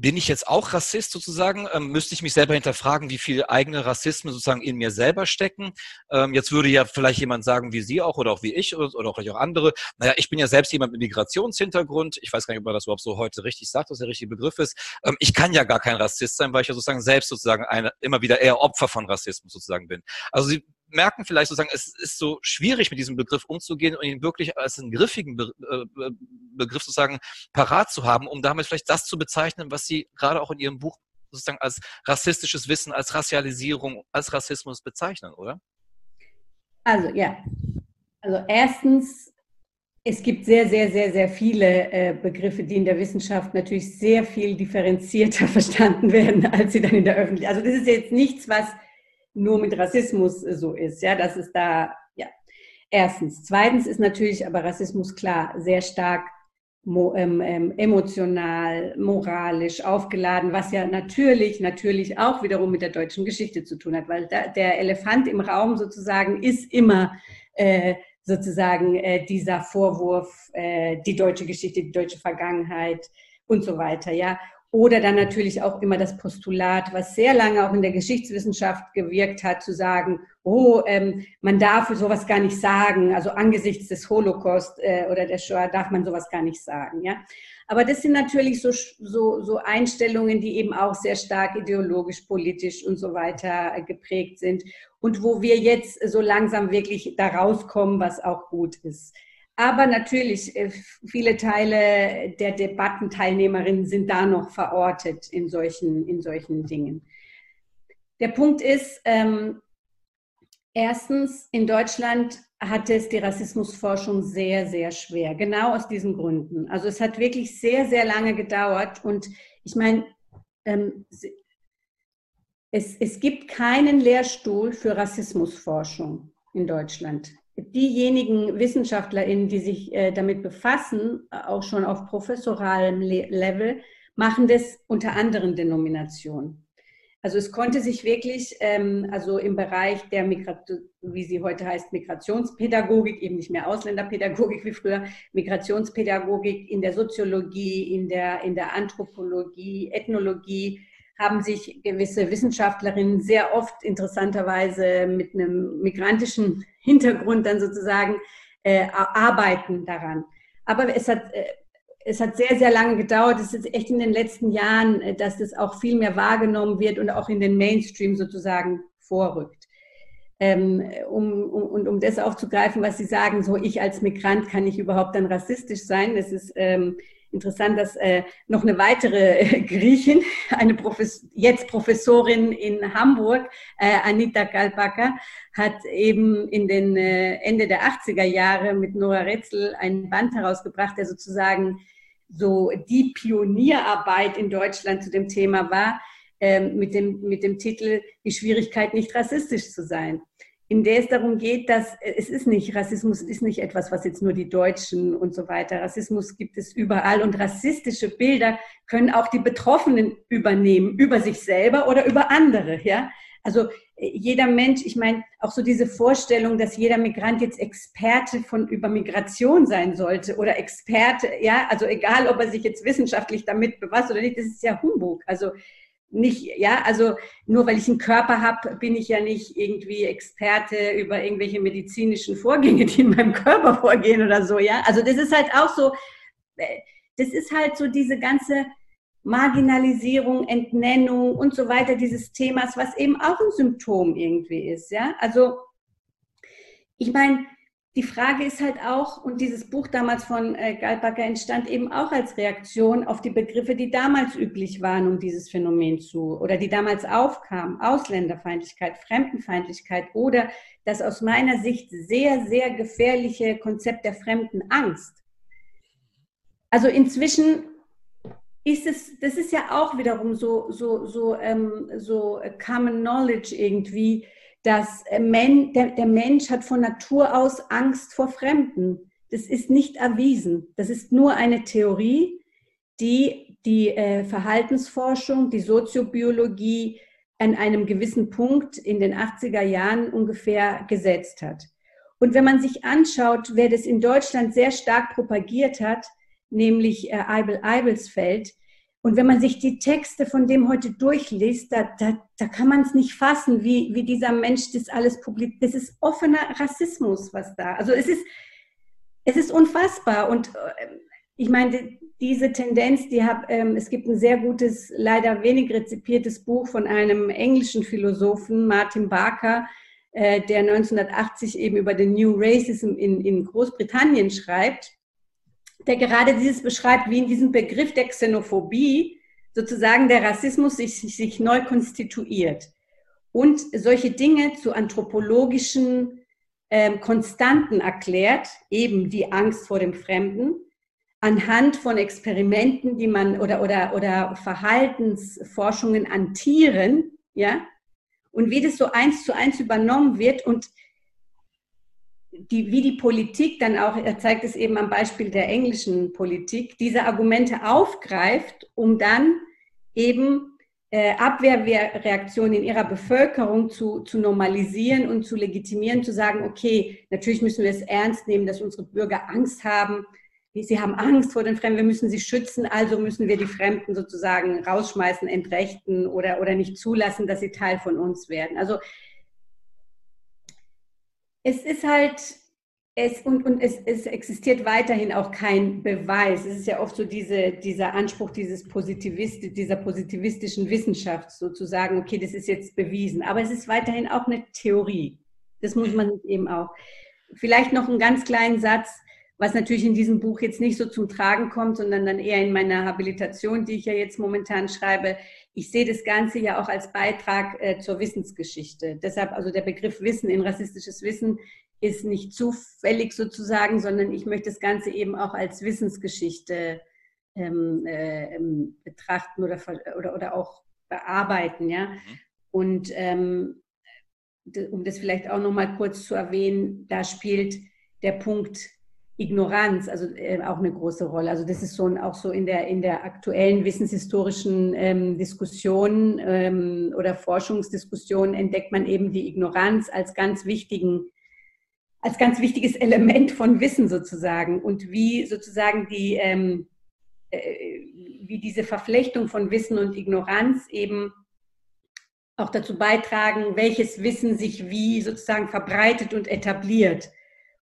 bin ich jetzt auch Rassist sozusagen? Ähm, müsste ich mich selber hinterfragen, wie viel eigene Rassismen sozusagen in mir selber stecken? Ähm, jetzt würde ja vielleicht jemand sagen, wie Sie auch oder auch wie ich oder, oder vielleicht auch andere. Naja, ich bin ja selbst jemand mit Migrationshintergrund. Ich weiß gar nicht, ob man das überhaupt so heute richtig sagt, was der richtige Begriff ist. Ähm, ich kann ja gar kein Rassist sein, weil ich ja sozusagen selbst sozusagen eine, immer wieder eher Opfer von Rassismus sozusagen bin. Also Sie merken vielleicht sozusagen, es ist so schwierig mit diesem Begriff umzugehen und ihn wirklich als einen griffigen Be äh, Begriff sozusagen parat zu haben, um damit vielleicht das zu bezeichnen, was Sie gerade auch in Ihrem Buch sozusagen als rassistisches Wissen, als Rassialisierung, als Rassismus bezeichnen, oder? Also ja, also erstens es gibt sehr, sehr, sehr, sehr viele äh, Begriffe, die in der Wissenschaft natürlich sehr viel differenzierter (laughs) verstanden werden, als sie dann in der Öffentlichkeit. Also das ist jetzt nichts, was nur mit Rassismus so ist. Ja, das ist da, ja. Erstens. Zweitens ist natürlich aber Rassismus klar sehr stark ähm, ähm, emotional, moralisch aufgeladen, was ja natürlich, natürlich auch wiederum mit der deutschen Geschichte zu tun hat, weil da, der Elefant im Raum sozusagen ist immer äh, sozusagen äh, dieser Vorwurf, äh, die deutsche Geschichte, die deutsche Vergangenheit und so weiter, ja. Oder dann natürlich auch immer das Postulat, was sehr lange auch in der Geschichtswissenschaft gewirkt hat, zu sagen, oh, ähm, man darf sowas gar nicht sagen. Also angesichts des Holocaust äh, oder der Shoah darf man sowas gar nicht sagen. Ja? Aber das sind natürlich so, so, so Einstellungen, die eben auch sehr stark ideologisch, politisch und so weiter geprägt sind und wo wir jetzt so langsam wirklich da rauskommen, was auch gut ist. Aber natürlich, äh, viele Teile der Debattenteilnehmerinnen sind da noch verortet in solchen, in solchen Dingen. Der Punkt ist, ähm, erstens, in Deutschland hatte es die Rassismusforschung sehr, sehr schwer, genau aus diesen Gründen. Also es hat wirklich sehr, sehr lange gedauert und ich meine, ähm, es, es gibt keinen Lehrstuhl für Rassismusforschung in Deutschland diejenigen WissenschaftlerInnen, die sich äh, damit befassen, auch schon auf professoralem Level, machen das unter anderen Denominationen. Also es konnte sich wirklich, ähm, also im Bereich der Migration, wie sie heute heißt, Migrationspädagogik, eben nicht mehr Ausländerpädagogik wie früher, Migrationspädagogik in der Soziologie, in der, in der Anthropologie, Ethnologie, haben sich gewisse Wissenschaftlerinnen sehr oft interessanterweise mit einem migrantischen Hintergrund dann sozusagen äh, arbeiten daran. Aber es hat, äh, es hat sehr, sehr lange gedauert. Es ist echt in den letzten Jahren, äh, dass das auch viel mehr wahrgenommen wird und auch in den Mainstream sozusagen vorrückt. Ähm, um, um, und um das aufzugreifen, was Sie sagen, so ich als Migrant kann ich überhaupt dann rassistisch sein. Das ist ähm, interessant, dass äh, noch eine weitere äh, Griechin, eine Profes jetzt Professorin in Hamburg, äh, Anita Kalpaka, hat eben in den äh, Ende der 80er Jahre mit Nora Retzel einen Band herausgebracht, der sozusagen so die Pionierarbeit in Deutschland zu dem Thema war, ähm, mit, dem, mit dem Titel Die Schwierigkeit, nicht rassistisch zu sein in der es darum geht, dass äh, es ist nicht, Rassismus ist nicht etwas, was jetzt nur die Deutschen und so weiter, Rassismus gibt es überall und rassistische Bilder können auch die Betroffenen übernehmen, über sich selber oder über andere, ja. Also äh, jeder Mensch, ich meine, auch so diese Vorstellung, dass jeder Migrant jetzt Experte von über Migration sein sollte oder Experte, ja, also egal, ob er sich jetzt wissenschaftlich damit befasst oder nicht, das ist ja Humbug. Also nicht, ja, also nur weil ich einen Körper habe, bin ich ja nicht irgendwie Experte über irgendwelche medizinischen Vorgänge, die in meinem Körper vorgehen oder so, ja. Also das ist halt auch so, äh, das ist halt so diese ganze Marginalisierung, Entnennung und so weiter dieses Themas, was eben auch ein Symptom irgendwie ist, ja. Also ich meine, die Frage ist halt auch, und dieses Buch damals von äh, Galbacker entstand eben auch als Reaktion auf die Begriffe, die damals üblich waren, um dieses Phänomen zu, oder die damals aufkamen, Ausländerfeindlichkeit, Fremdenfeindlichkeit oder das aus meiner Sicht sehr, sehr gefährliche Konzept der Fremdenangst. Also inzwischen ist es, das ist ja auch wiederum so, so, so, ähm, so Common Knowledge irgendwie, dass äh, der, Mensch hat von Natur aus Angst vor Fremden. Das ist nicht erwiesen. Das ist nur eine Theorie, die die äh, Verhaltensforschung, die Soziobiologie an einem gewissen Punkt in den 80er Jahren ungefähr gesetzt hat. Und wenn man sich anschaut, wer das in Deutschland sehr stark propagiert hat, nämlich äh, Eibel Eibelsfeld, und wenn man sich die Texte von dem heute durchliest, da, da, da kann man es nicht fassen, wie, wie dieser Mensch das alles publiziert. Das ist offener Rassismus, was da. Also es ist, es ist unfassbar. Und äh, ich meine, diese Tendenz, die hab, ähm, es gibt ein sehr gutes, leider wenig rezipiertes Buch von einem englischen Philosophen, Martin Barker, äh, der 1980 eben über den New Racism in, in Großbritannien schreibt der gerade dieses beschreibt, wie in diesem Begriff der Xenophobie sozusagen der Rassismus sich, sich neu konstituiert und solche Dinge zu anthropologischen ähm, Konstanten erklärt, eben die Angst vor dem Fremden, anhand von Experimenten, die man oder, oder, oder Verhaltensforschungen an Tieren, ja, und wie das so eins zu eins übernommen wird und die, wie die Politik dann auch, er zeigt es eben am Beispiel der englischen Politik, diese Argumente aufgreift, um dann eben äh, Abwehrreaktionen in ihrer Bevölkerung zu, zu normalisieren und zu legitimieren, zu sagen, okay, natürlich müssen wir es ernst nehmen, dass unsere Bürger Angst haben, sie haben Angst vor den Fremden, wir müssen sie schützen, also müssen wir die Fremden sozusagen rausschmeißen, entrechten oder, oder nicht zulassen, dass sie Teil von uns werden. Also es ist halt, es, und, und es, es existiert weiterhin auch kein Beweis. Es ist ja oft so diese, dieser Anspruch dieses Positivist, dieser positivistischen Wissenschaft, sozusagen, okay, das ist jetzt bewiesen. Aber es ist weiterhin auch eine Theorie. Das muss man eben auch. Vielleicht noch einen ganz kleinen Satz was natürlich in diesem Buch jetzt nicht so zum Tragen kommt, sondern dann eher in meiner Habilitation, die ich ja jetzt momentan schreibe. Ich sehe das Ganze ja auch als Beitrag äh, zur Wissensgeschichte. Deshalb also der Begriff Wissen in rassistisches Wissen ist nicht zufällig sozusagen, sondern ich möchte das Ganze eben auch als Wissensgeschichte ähm, äh, ähm, betrachten oder, oder, oder auch bearbeiten. Ja? Mhm. Und ähm, um das vielleicht auch noch mal kurz zu erwähnen, da spielt der Punkt Ignoranz, also äh, auch eine große Rolle. Also das ist so ein, auch so in der, in der aktuellen wissenshistorischen ähm, Diskussion ähm, oder Forschungsdiskussion entdeckt man eben die Ignoranz als ganz wichtigen, als ganz wichtiges Element von Wissen sozusagen und wie sozusagen die, ähm, äh, wie diese Verflechtung von Wissen und Ignoranz eben auch dazu beitragen, welches Wissen sich wie sozusagen verbreitet und etabliert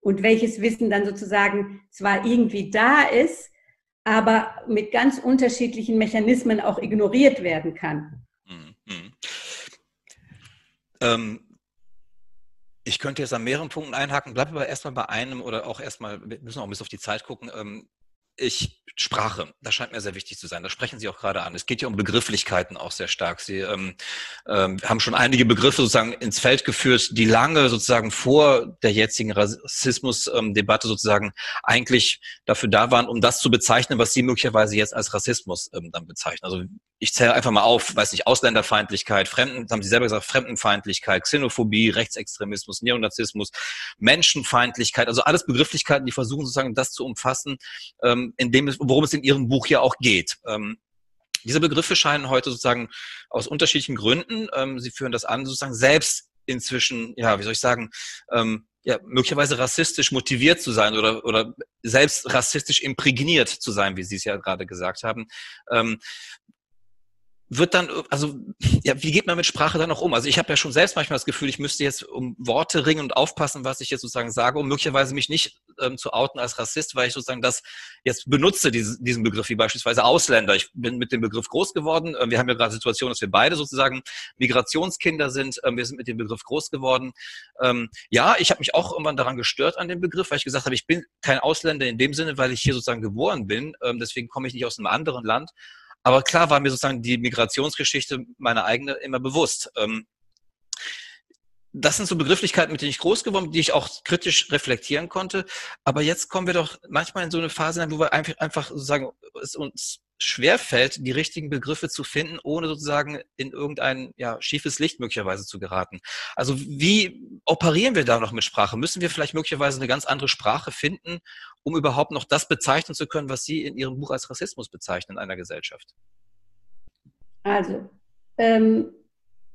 und welches Wissen dann sozusagen zwar irgendwie da ist, aber mit ganz unterschiedlichen Mechanismen auch ignoriert werden kann. Mhm. mhm. Ähm, ich könnte jetzt an mehreren Punkten einhaken, bleibe aber erstmal bei einem oder auch erstmal, wir müssen auch ein bisschen auf die Zeit gucken. Ähm, ich, Sprache, das scheint mir sehr wichtig zu sein. Da sprechen Sie auch gerade an. Es geht ja um Begrifflichkeiten auch sehr stark. Sie ähm, ähm, haben schon einige Begriffe sozusagen ins Feld geführt, die lange sozusagen vor der jetzigen Rassismusdebatte sozusagen eigentlich dafür da waren, um das zu bezeichnen, was Sie möglicherweise jetzt als Rassismus ähm, dann bezeichnen. Also ich zähle einfach mal auf, weiß nicht, Ausländerfeindlichkeit, Fremden, haben Sie selber gesagt, Fremdenfeindlichkeit, Xenophobie, Rechtsextremismus, Neonazismus, Menschenfeindlichkeit, also alles Begrifflichkeiten, die versuchen sozusagen das zu umfassen, ähm, in dem es, worum es in Ihrem Buch ja auch geht. Ähm, diese Begriffe scheinen heute sozusagen aus unterschiedlichen Gründen, ähm, Sie führen das an, sozusagen selbst inzwischen, ja, wie soll ich sagen, ähm, ja, möglicherweise rassistisch motiviert zu sein oder, oder selbst rassistisch imprägniert zu sein, wie Sie es ja gerade gesagt haben. Ähm, wird dann, also ja, wie geht man mit Sprache dann noch um? Also ich habe ja schon selbst manchmal das Gefühl, ich müsste jetzt um Worte ringen und aufpassen, was ich jetzt sozusagen sage, um möglicherweise mich nicht ähm, zu outen als Rassist, weil ich sozusagen das jetzt benutze, diese, diesen Begriff, wie beispielsweise Ausländer. Ich bin mit dem Begriff groß geworden. Ähm, wir haben ja gerade Situation, dass wir beide sozusagen Migrationskinder sind. Ähm, wir sind mit dem Begriff groß geworden. Ähm, ja, ich habe mich auch irgendwann daran gestört an dem Begriff, weil ich gesagt habe, ich bin kein Ausländer in dem Sinne, weil ich hier sozusagen geboren bin. Deswegen komme ich nicht aus einem anderen Land. Aber klar war mir sozusagen die Migrationsgeschichte meine eigene immer bewusst. Ähm, das sind so Begrifflichkeiten, mit denen ich groß geworden bin, die ich auch kritisch reflektieren konnte. Aber jetzt kommen wir doch manchmal in so eine Phase, wo wir einfach, einfach sozusagen es uns schwerfällt, die richtigen Begriffe zu finden, ohne sozusagen in irgendein ja, schiefes Licht möglicherweise zu geraten. Also wie operieren wir da noch mit Sprache? Müssen wir vielleicht möglicherweise eine ganz andere Sprache finden, um überhaupt noch das bezeichnen zu können, was Sie in Ihrem Buch als Rassismus bezeichnen in einer Gesellschaft? Also, ähm,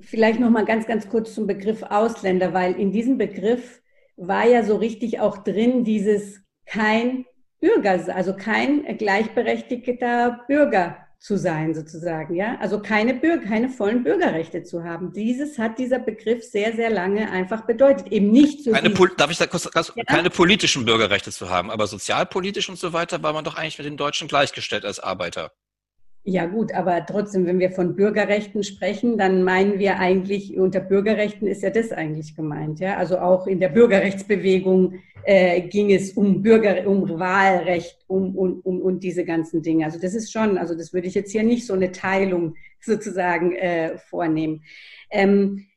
vielleicht noch mal ganz, ganz kurz zum Begriff Ausländer, weil in diesem Begriff war ja so richtig auch drin dieses kein Bürger, also kein gleichberechtigter Bürger zu sein, sozusagen, ja. Also keine Bürger, keine vollen Bürgerrechte zu haben. Dieses hat dieser Begriff sehr, sehr lange einfach bedeutet. Eben nicht so. Keine, darf ich da kurz, kurz ja? keine politischen Bürgerrechte zu haben, aber sozialpolitisch und so weiter war man doch eigentlich mit den Deutschen gleichgestellt als Arbeiter. Ja gut, aber trotzdem, wenn wir von Bürgerrechten sprechen, dann meinen wir eigentlich, unter Bürgerrechten ist ja das eigentlich gemeint. Ja? Also auch in der Bürgerrechtsbewegung äh, ging es um Bürger, um Wahlrecht, um, um, um und diese ganzen Dinge. Also das ist schon, also das würde ich jetzt hier nicht so eine Teilung (laughs) sozusagen äh, vornehmen. Ähm,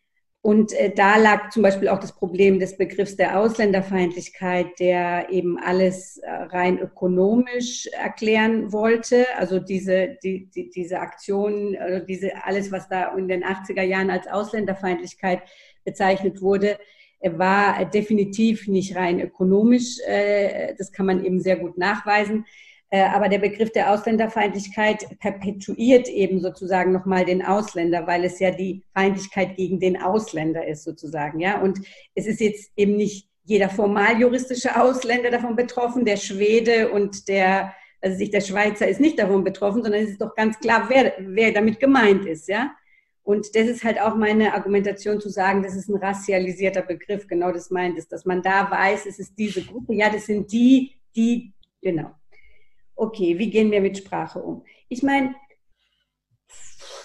Und äh, da lag zum Beispiel auch das Problem des Begriffs der Ausländerfeindlichkeit, der eben alles äh, rein ökonomisch erklären wollte. Also diese, die, die, diese Aktion, also diese, alles, was da in den 80er Jahren als Ausländerfeindlichkeit bezeichnet wurde, äh, war definitiv nicht rein ökonomisch. Äh, das kann man eben sehr gut nachweisen. Äh, aber der Begriff der Ausländerfeindlichkeit perpetuiert eben sozusagen nochmal den Ausländer, weil es ja die Feindlichkeit gegen den Ausländer ist sozusagen, ja. Und es ist jetzt eben nicht jeder formal juristische Ausländer davon betroffen, der Schwede und der, also sich der Schweizer ist nicht davon betroffen, sondern es ist doch ganz klar, wer, wer damit gemeint ist, ja. Und das ist halt auch meine Argumentation zu sagen, das ist ein racialisierter Begriff, genau das meint es, dass man da weiß, es ist diese Gruppe, ja, das sind die, die, genau okay, wie gehen wir mit Sprache um? Ich meine,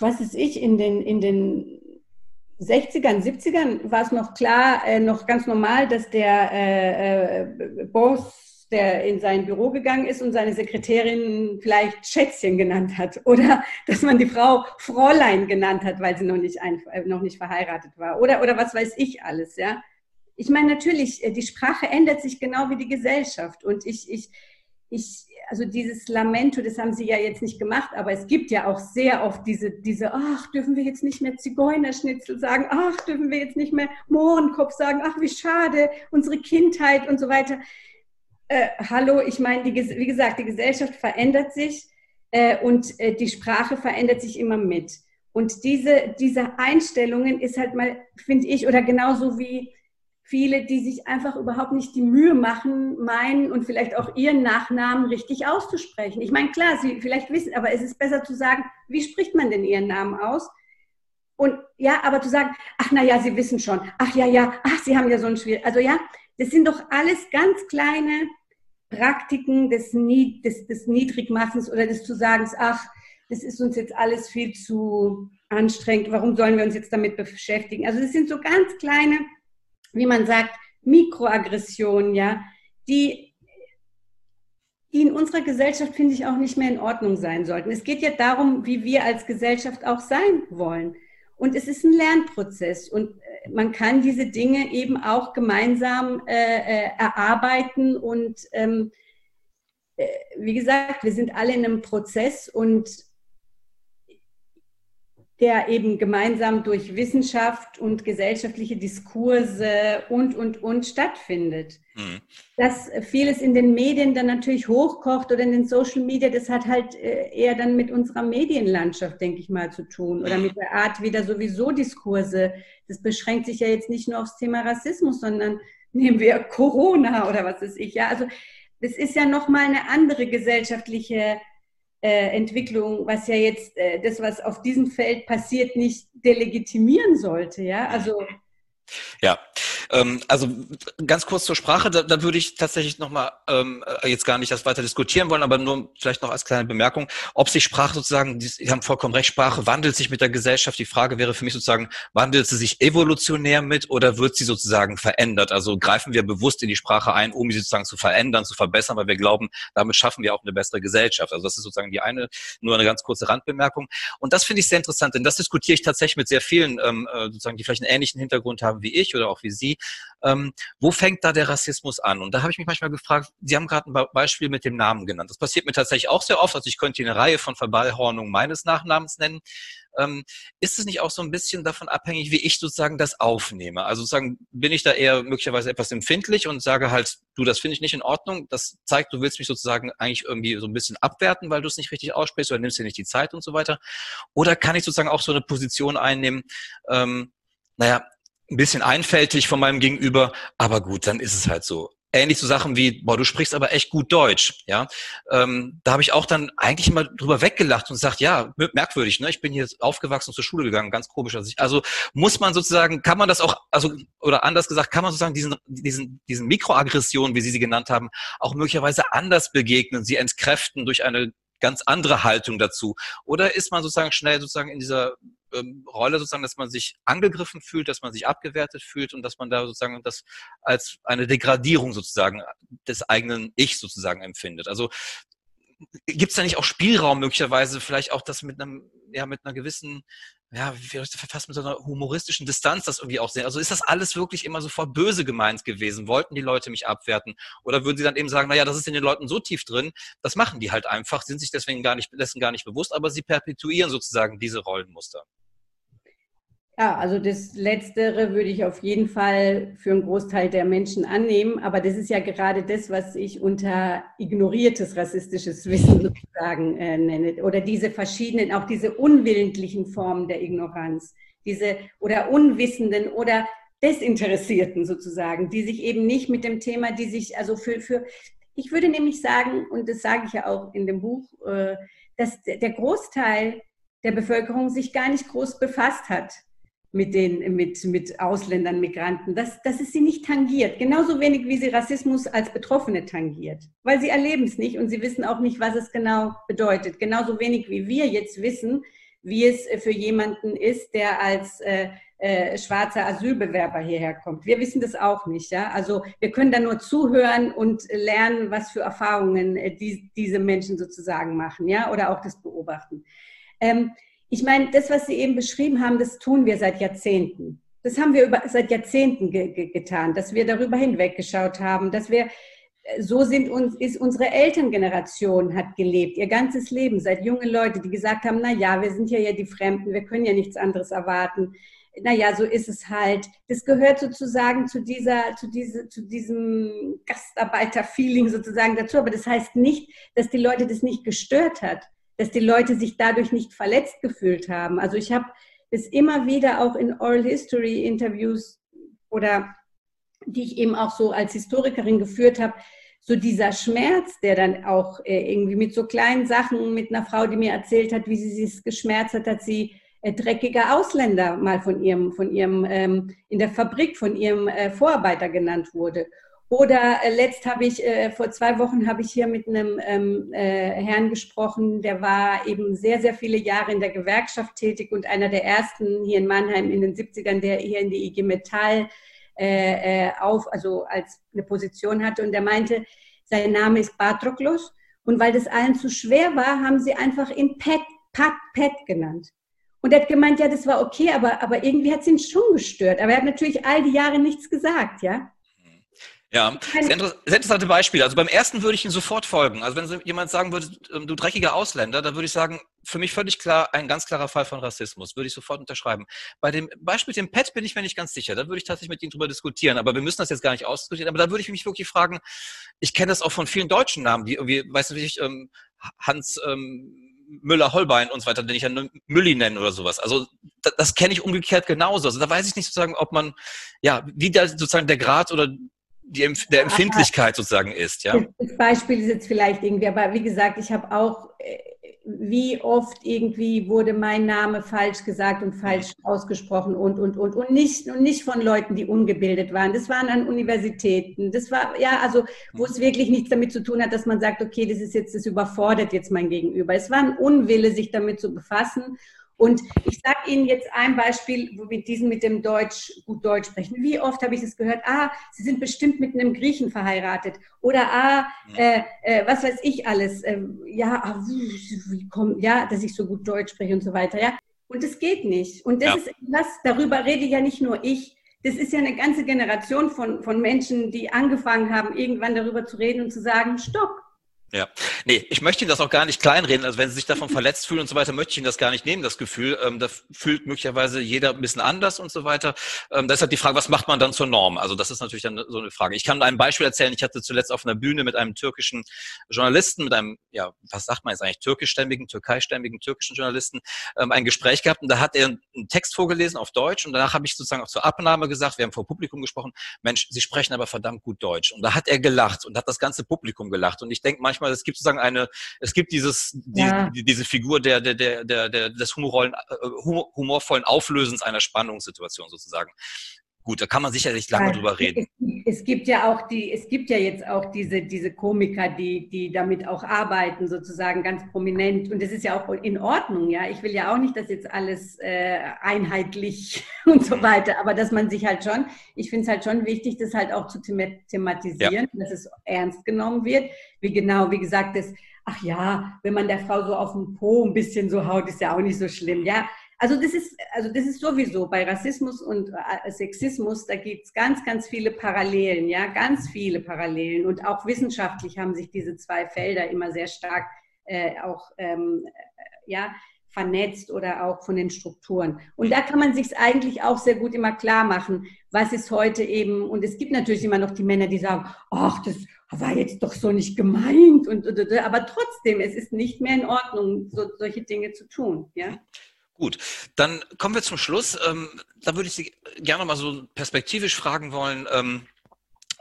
was ist ich, in den, in den 60ern, 70ern war es noch klar, äh, noch ganz normal, dass der äh, äh, Boss, der in sein Büro gegangen ist und seine Sekretärin vielleicht Schätzchen genannt hat oder (laughs) dass man die Frau Fräulein genannt hat, weil sie noch nicht, ein, äh, noch nicht verheiratet war oder, oder was weiß ich alles, ja. Ich meine, natürlich, äh, die Sprache ändert sich genau wie die Gesellschaft und ich, ich, ich, also dieses Lamento, das haben Sie ja jetzt nicht gemacht, aber es gibt ja auch sehr oft diese, diese, ach, dürfen wir jetzt nicht mehr Zigeunerschnitzel sagen, ach, dürfen wir jetzt nicht mehr Mohrenkopf sagen, ach, wie schade, unsere Kindheit und so weiter. Äh, hallo, ich meine, die, wie gesagt, die Gesellschaft verändert sich äh, und äh, die Sprache verändert sich immer mit. Und diese, diese Einstellungen ist halt mal, finde ich, oder genauso wie viele, die sich einfach überhaupt nicht die Mühe machen, meinen und vielleicht auch ihren Nachnamen richtig auszusprechen. Ich meine, klar, sie vielleicht wissen, aber es ist besser zu sagen, wie spricht man denn ihren Namen aus? Und ja, aber zu sagen, ach na ja, Sie wissen schon, ach ja, ja, ach, Sie haben ja so ein Schwierig. Also ja, das sind doch alles ganz kleine Praktiken des, Nied des, des Niedrigmachens oder des zu sagen, ach, das ist uns jetzt alles viel zu anstrengend, warum sollen wir uns jetzt damit beschäftigen? Also das sind so ganz kleine wie man sagt, Mikroaggressionen, ja, die, die in unserer Gesellschaft, finde ich, auch nicht mehr in Ordnung sein sollten. Es geht ja darum, wie wir als Gesellschaft auch sein wollen. Und es ist ein Lernprozess und äh, man kann diese Dinge eben auch gemeinsam äh, äh, erarbeiten. Und ähm, äh, wie gesagt, wir sind alle in einem Prozess und der eben gemeinsam durch Wissenschaft und gesellschaftliche Diskurse und, und, und stattfindet. Mhm. Dass vieles in den Medien dann natürlich hochkocht oder in den Social Media, das hat halt äh, eher dann mit unserer Medienlandschaft, denke ich mal, zu tun oder mhm. mit der Art, wie da sowieso Diskurse, das beschränkt sich ja jetzt nicht nur aufs Thema Rassismus, sondern (laughs) nehmen wir Corona oder was ist ich, ja, also das ist ja nochmal eine andere gesellschaftliche äh, Entwicklung, was ja jetzt äh, das, was auf diesem Feld passiert, nicht delegitimieren sollte. Ja, also ja, ähm, also ganz kurz zur Sprache, da, da würde ich tatsächlich nochmal ähm, äh, jetzt gar nicht das weiter diskutieren wollen, aber nur vielleicht noch als kleine Bemerkung, ob sich Sprache sozusagen, Sie haben vollkommen recht, Sprache wandelt sich mit der Gesellschaft. Die Frage wäre für mich sozusagen, wandelt sie sich evolutionär mit oder wird sie sozusagen verändert? Also greifen wir bewusst in die Sprache ein, um sie sozusagen zu verändern, zu verbessern, weil wir glauben, damit schaffen wir auch eine bessere Gesellschaft. Also das ist sozusagen die eine, nur eine ganz kurze Randbemerkung. Und das finde ich sehr interessant, denn das diskutiere ich tatsächlich mit sehr vielen, ähm, äh, sozusagen, die vielleicht einen ähnlichen Hintergrund haben wie ich oder auch wie Sie. Ähm, wo fängt da der Rassismus an? Und da habe ich mich manchmal gefragt, Sie haben gerade ein Beispiel mit dem Namen genannt. Das passiert mir tatsächlich auch sehr oft. Also ich könnte eine Reihe von Verballhornungen meines Nachnamens nennen. Ähm, ist es nicht auch so ein bisschen davon abhängig, wie ich sozusagen das aufnehme? Also sozusagen bin ich da eher möglicherweise etwas empfindlich und sage halt, du, das finde ich nicht in Ordnung. Das zeigt, du willst mich sozusagen eigentlich irgendwie so ein bisschen abwerten, weil du es nicht richtig aussprichst oder nimmst dir nicht die Zeit und so weiter. Oder kann ich sozusagen auch so eine Position einnehmen, ähm, naja, ein bisschen einfältig von meinem Gegenüber, aber gut, dann ist es halt so. Ähnlich zu so Sachen wie, boah, du sprichst aber echt gut Deutsch, ja. Ähm, da habe ich auch dann eigentlich immer drüber weggelacht und gesagt, ja, merkwürdig, ne? Ich bin hier aufgewachsen, zur Schule gegangen, ganz komisch. Also, ich, also muss man sozusagen, kann man das auch, also oder anders gesagt, kann man sozusagen diesen diesen diesen Mikroaggressionen, wie Sie sie genannt haben, auch möglicherweise anders begegnen, sie entkräften durch eine ganz andere Haltung dazu? Oder ist man sozusagen schnell sozusagen in dieser ähm, Rolle sozusagen, dass man sich angegriffen fühlt, dass man sich abgewertet fühlt und dass man da sozusagen das als eine Degradierung sozusagen des eigenen Ich sozusagen empfindet. Also gibt es da nicht auch Spielraum möglicherweise, vielleicht auch das mit einem, ja, mit einer gewissen ja, fast mit so einer humoristischen Distanz das irgendwie auch sehen. Also ist das alles wirklich immer sofort böse gemeint gewesen? Wollten die Leute mich abwerten? Oder würden sie dann eben sagen, naja, das ist in den Leuten so tief drin, das machen die halt einfach, sind sich deswegen gar nicht, dessen gar nicht bewusst, aber sie perpetuieren sozusagen diese Rollenmuster. Ja, also das Letztere würde ich auf jeden Fall für einen Großteil der Menschen annehmen. Aber das ist ja gerade das, was ich unter ignoriertes rassistisches Wissen (laughs) sozusagen äh, nenne. Oder diese verschiedenen, auch diese unwillentlichen Formen der Ignoranz. Diese oder Unwissenden oder Desinteressierten sozusagen, die sich eben nicht mit dem Thema, die sich, also für, für ich würde nämlich sagen, und das sage ich ja auch in dem Buch, äh, dass der Großteil der Bevölkerung sich gar nicht groß befasst hat mit, den, mit, mit Ausländern, Migranten, dass, dass es sie nicht tangiert. Genauso wenig wie sie Rassismus als Betroffene tangiert. Weil sie erleben es nicht und sie wissen auch nicht, was es genau bedeutet. Genauso wenig wie wir jetzt wissen, wie es für jemanden ist, der als äh, äh, schwarzer Asylbewerber hierher kommt. Wir wissen das auch nicht. Ja? Also wir können da nur zuhören und lernen, was für Erfahrungen äh, die, diese Menschen sozusagen machen, ja, oder auch das beobachten. Ähm, ich meine, das, was Sie eben beschrieben haben, das tun wir seit Jahrzehnten. Das haben wir über, seit Jahrzehnten ge ge getan, dass wir darüber hinweggeschaut haben, dass wir äh, so sind uns, ist unsere Elterngeneration hat gelebt, ihr ganzes Leben, seit junge Leute, die gesagt haben, na ja, wir sind ja ja die Fremden, wir können ja nichts anderes erwarten. Na ja, so ist es halt. Das gehört sozusagen zu dieser, zu diese, zu diesem Gastarbeiter-Feeling sozusagen dazu. Aber das heißt nicht, dass die Leute das nicht gestört hat dass die Leute sich dadurch nicht verletzt gefühlt haben. Also ich habe es immer wieder auch in Oral History Interviews oder die ich eben auch so als Historikerin geführt habe, so dieser Schmerz, der dann auch äh, irgendwie mit so kleinen Sachen, mit einer Frau, die mir erzählt hat, wie sie sich geschmerzt hat, dass sie äh, dreckiger Ausländer mal von ihrem, von ihrem ähm, in der Fabrik von ihrem äh, Vorarbeiter genannt wurde. Oder äh, letzt habe ich, äh, vor zwei Wochen habe ich hier mit einem ähm, äh, Herrn gesprochen, der war eben sehr, sehr viele Jahre in der Gewerkschaft tätig und einer der ersten hier in Mannheim in den 70ern, der hier in die IG Metall äh, äh, auf, also als eine Position hatte. Und der meinte, sein Name ist Patroklos. Und weil das allen zu schwer war, haben sie einfach ihn Pet, Pat, Pet genannt. Und er hat gemeint, ja, das war okay, aber, aber irgendwie hat es ihn schon gestört. Aber er hat natürlich all die Jahre nichts gesagt, ja. Ja, sehr, inter sehr interessante Beispiele. Also beim ersten würde ich Ihnen sofort folgen. Also wenn jemand sagen würde, ähm, du dreckiger Ausländer, dann würde ich sagen, für mich völlig klar, ein ganz klarer Fall von Rassismus. Würde ich sofort unterschreiben. Bei dem Beispiel mit dem Pet bin ich mir nicht ganz sicher. Da würde ich tatsächlich mit Ihnen drüber diskutieren. Aber wir müssen das jetzt gar nicht ausdiskutieren. Aber da würde ich mich wirklich fragen, ich kenne das auch von vielen deutschen Namen, die irgendwie, weiß nicht, ähm, Hans ähm, Müller-Holbein und so weiter, den ich ja Mülli nennen oder sowas. Also das, das kenne ich umgekehrt genauso. Also da weiß ich nicht sozusagen, ob man, ja, wie da sozusagen der Grad oder die, der Empfindlichkeit sozusagen ist. Ja? Das Beispiel ist jetzt vielleicht irgendwie, aber wie gesagt, ich habe auch, äh, wie oft irgendwie wurde mein Name falsch gesagt und falsch ausgesprochen und, und, und, und nicht, und nicht von Leuten, die ungebildet waren. Das waren an Universitäten. Das war, ja, also, wo es wirklich nichts damit zu tun hat, dass man sagt, okay, das ist jetzt, das überfordert jetzt mein Gegenüber. Es war ein Unwille, sich damit zu befassen und ich sage Ihnen jetzt ein Beispiel, wo wir diesen mit dem Deutsch, gut Deutsch sprechen. Wie oft habe ich das gehört? Ah, Sie sind bestimmt mit einem Griechen verheiratet. Oder ah, äh, äh, was weiß ich alles. Äh, ja, ah, wie kommt, ja, dass ich so gut Deutsch spreche und so weiter. Ja. Und das geht nicht. Und das ja. ist etwas, darüber rede ja nicht nur ich. Das ist ja eine ganze Generation von, von Menschen, die angefangen haben, irgendwann darüber zu reden und zu sagen, stopp, ja, nee, ich möchte Ihnen das auch gar nicht kleinreden. Also wenn Sie sich davon (laughs) verletzt fühlen und so weiter, möchte ich Ihnen das gar nicht nehmen, das Gefühl. Ähm, da fühlt möglicherweise jeder ein bisschen anders und so weiter. Ähm, deshalb die Frage, was macht man dann zur Norm? Also das ist natürlich dann so eine Frage. Ich kann ein Beispiel erzählen. Ich hatte zuletzt auf einer Bühne mit einem türkischen Journalisten, mit einem, ja, was sagt man jetzt eigentlich, türkischstämmigen, türkeistämmigen, türkischen Journalisten, ähm, ein Gespräch gehabt und da hat er einen Text vorgelesen auf Deutsch und danach habe ich sozusagen auch zur Abnahme gesagt, wir haben vor Publikum gesprochen, Mensch, Sie sprechen aber verdammt gut Deutsch. Und da hat er gelacht und hat das ganze Publikum gelacht. Und ich denke manchmal, manchmal, es gibt sozusagen eine, es gibt dieses, ja. die, diese Figur der, der, der, der, des humorvollen, äh, humorvollen Auflösens einer Spannungssituation sozusagen. Gut, da kann man sicherlich lange ja, drüber reden. Es, es, gibt ja auch die, es gibt ja jetzt auch diese, diese Komiker, die, die damit auch arbeiten, sozusagen ganz prominent. Und das ist ja auch in Ordnung, ja. Ich will ja auch nicht, dass jetzt alles äh, einheitlich (laughs) und so weiter, aber dass man sich halt schon, ich finde es halt schon wichtig, das halt auch zu thematisieren, ja. dass es ernst genommen wird. Wie genau, wie gesagt, das, ach ja, wenn man der Frau so auf den Po ein bisschen so haut, ist ja auch nicht so schlimm, ja Also das ist, also das ist sowieso bei Rassismus und äh, Sexismus, da gibt es ganz, ganz viele Parallelen, ja, ganz viele Parallelen. Und auch wissenschaftlich haben sich diese zwei Felder immer sehr stark äh, auch ähm, äh, ja, vernetzt oder auch von den Strukturen. Und da kann man sich eigentlich auch sehr gut immer klar machen, was ist heute eben, und es gibt natürlich immer noch die Männer, die sagen, ach, das war jetzt doch so nicht gemeint, und, und, und aber trotzdem, es ist nicht mehr in Ordnung, so, solche Dinge zu tun. Ja? Gut, dann kommen wir zum Schluss. Ähm, da würde ich Sie gerne mal so perspektivisch fragen wollen. Ähm,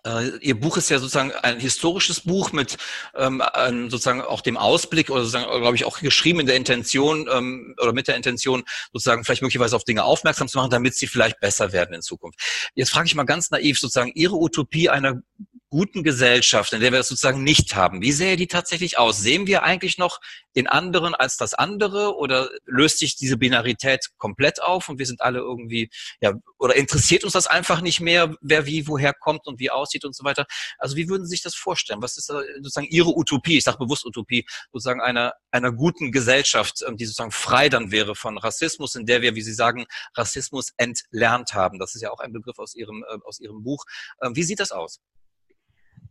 äh, Ihr Buch ist ja sozusagen ein historisches Buch mit ähm, sozusagen auch dem Ausblick oder sozusagen, glaube ich, auch geschrieben in der Intention ähm, oder mit der Intention, sozusagen vielleicht möglicherweise auf Dinge aufmerksam zu machen, damit sie vielleicht besser werden in Zukunft. Jetzt frage ich mal ganz naiv sozusagen Ihre Utopie einer guten Gesellschaft, in der wir das sozusagen nicht haben, wie sähe die tatsächlich aus? Sehen wir eigentlich noch den anderen als das andere oder löst sich diese Binarität komplett auf und wir sind alle irgendwie, ja, oder interessiert uns das einfach nicht mehr, wer wie woher kommt und wie aussieht und so weiter? Also wie würden Sie sich das vorstellen? Was ist sozusagen Ihre Utopie? Ich sage bewusst Utopie, sozusagen einer, einer guten Gesellschaft, ähm, die sozusagen frei dann wäre von Rassismus, in der wir, wie Sie sagen, Rassismus entlernt haben. Das ist ja auch ein Begriff aus Ihrem, äh, aus Ihrem Buch. Ähm, wie sieht das aus?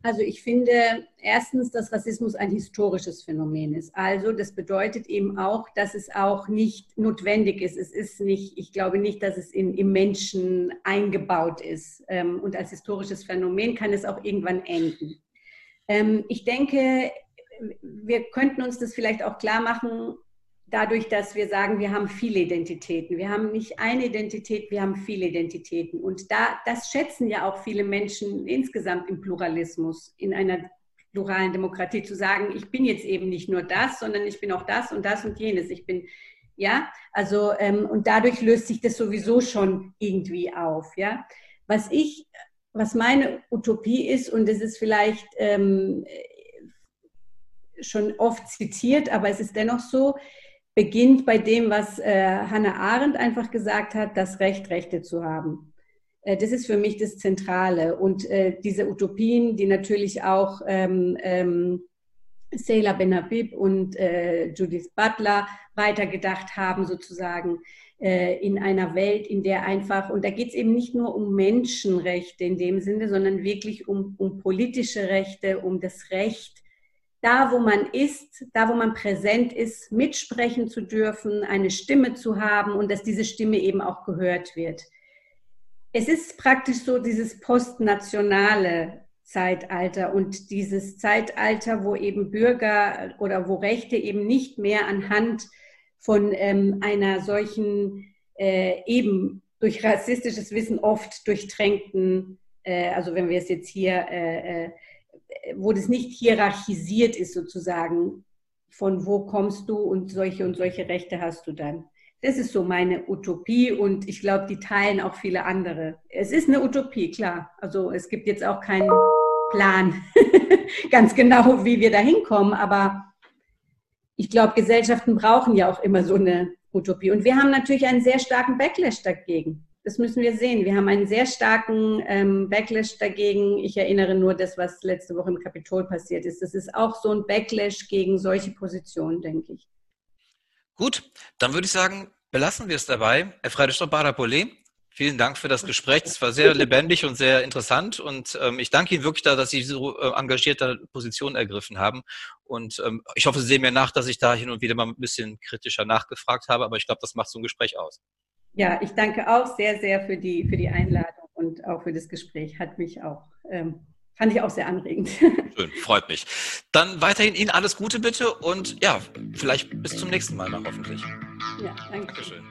Also ich finde erstens, dass Rassismus ein historisches Phänomen ist. Also das bedeutet eben auch, dass es auch nicht notwendig ist. Es ist nicht, ich glaube nicht, dass es in, im Menschen eingebaut ist. Ähm, und als historisches Phänomen kann es auch irgendwann enden. Ähm, ich denke, wir könnten uns das vielleicht auch klar machen, dadurch, dass wir sagen, wir haben viele Identitäten. Wir haben nicht eine Identität, wir haben viele Identitäten. Und da, das schätzen ja auch viele Menschen insgesamt im Pluralismus, in einer pluralen Demokratie, zu sagen, ich bin jetzt eben nicht nur das, sondern ich bin auch das und das und jenes. Ich bin, ja, also, ähm, und dadurch löst sich das sowieso schon irgendwie auf, ja. Was ich, was meine Utopie ist, und es ist vielleicht ähm, schon oft zitiert, aber es ist dennoch so, beginnt bei dem, was äh, Hannah Arendt einfach gesagt hat, das Recht, Rechte zu haben. Äh, das ist für mich das Zentrale. Und äh, diese Utopien, die natürlich auch ähm, ähm, Seyla Benhabib und äh, Judith Butler weitergedacht haben, sozusagen äh, in einer Welt, in der einfach, und da geht es eben nicht nur um Menschenrechte in dem Sinne, sondern wirklich um, um politische Rechte, um das Recht, da, wo man ist, da, wo man präsent ist, mitsprechen zu dürfen, eine Stimme zu haben und dass diese Stimme eben auch gehört wird. Es ist praktisch so dieses postnationale Zeitalter und dieses Zeitalter, wo eben Bürger oder wo Rechte eben nicht mehr anhand von ähm, einer solchen äh, eben durch rassistisches Wissen oft durchtränkten, äh, also wenn wir es jetzt hier äh, äh wo das nicht hierarchisiert ist sozusagen, von wo kommst du und solche und solche Rechte hast du dann. Das ist so meine Utopie und ich glaube, die teilen auch viele andere. Es ist eine Utopie, klar. Also es gibt jetzt auch keinen Plan, (laughs) ganz genau, wie wir da hinkommen, aber ich glaube, Gesellschaften brauchen ja auch immer so eine Utopie. Und wir haben natürlich einen sehr starken Backlash dagegen. Das müssen wir sehen. Wir haben einen sehr starken ähm, Backlash dagegen. Ich erinnere nur das, was letzte Woche im Kapitol passiert ist. Das ist auch so ein Backlash gegen solche Positionen, denke ich. Gut, dann würde ich sagen, belassen wir es dabei. Herr Freidestoff Barapole, vielen Dank für das Gespräch. Es war sehr lebendig und sehr interessant. Und ähm, ich danke Ihnen wirklich da, dass Sie so äh, engagierte Position ergriffen haben. Und ähm, ich hoffe, Sie sehen mir nach, dass ich da hin und wieder mal ein bisschen kritischer nachgefragt habe. Aber ich glaube, das macht so ein Gespräch aus. Ja, ich danke auch sehr, sehr für die, für die Einladung und auch für das Gespräch. Hat mich auch, ähm, fand ich auch sehr anregend. (laughs) Schön, freut mich. Dann weiterhin Ihnen alles Gute bitte und ja, vielleicht bis zum nächsten Mal mal hoffentlich. Ja, danke. Dankeschön.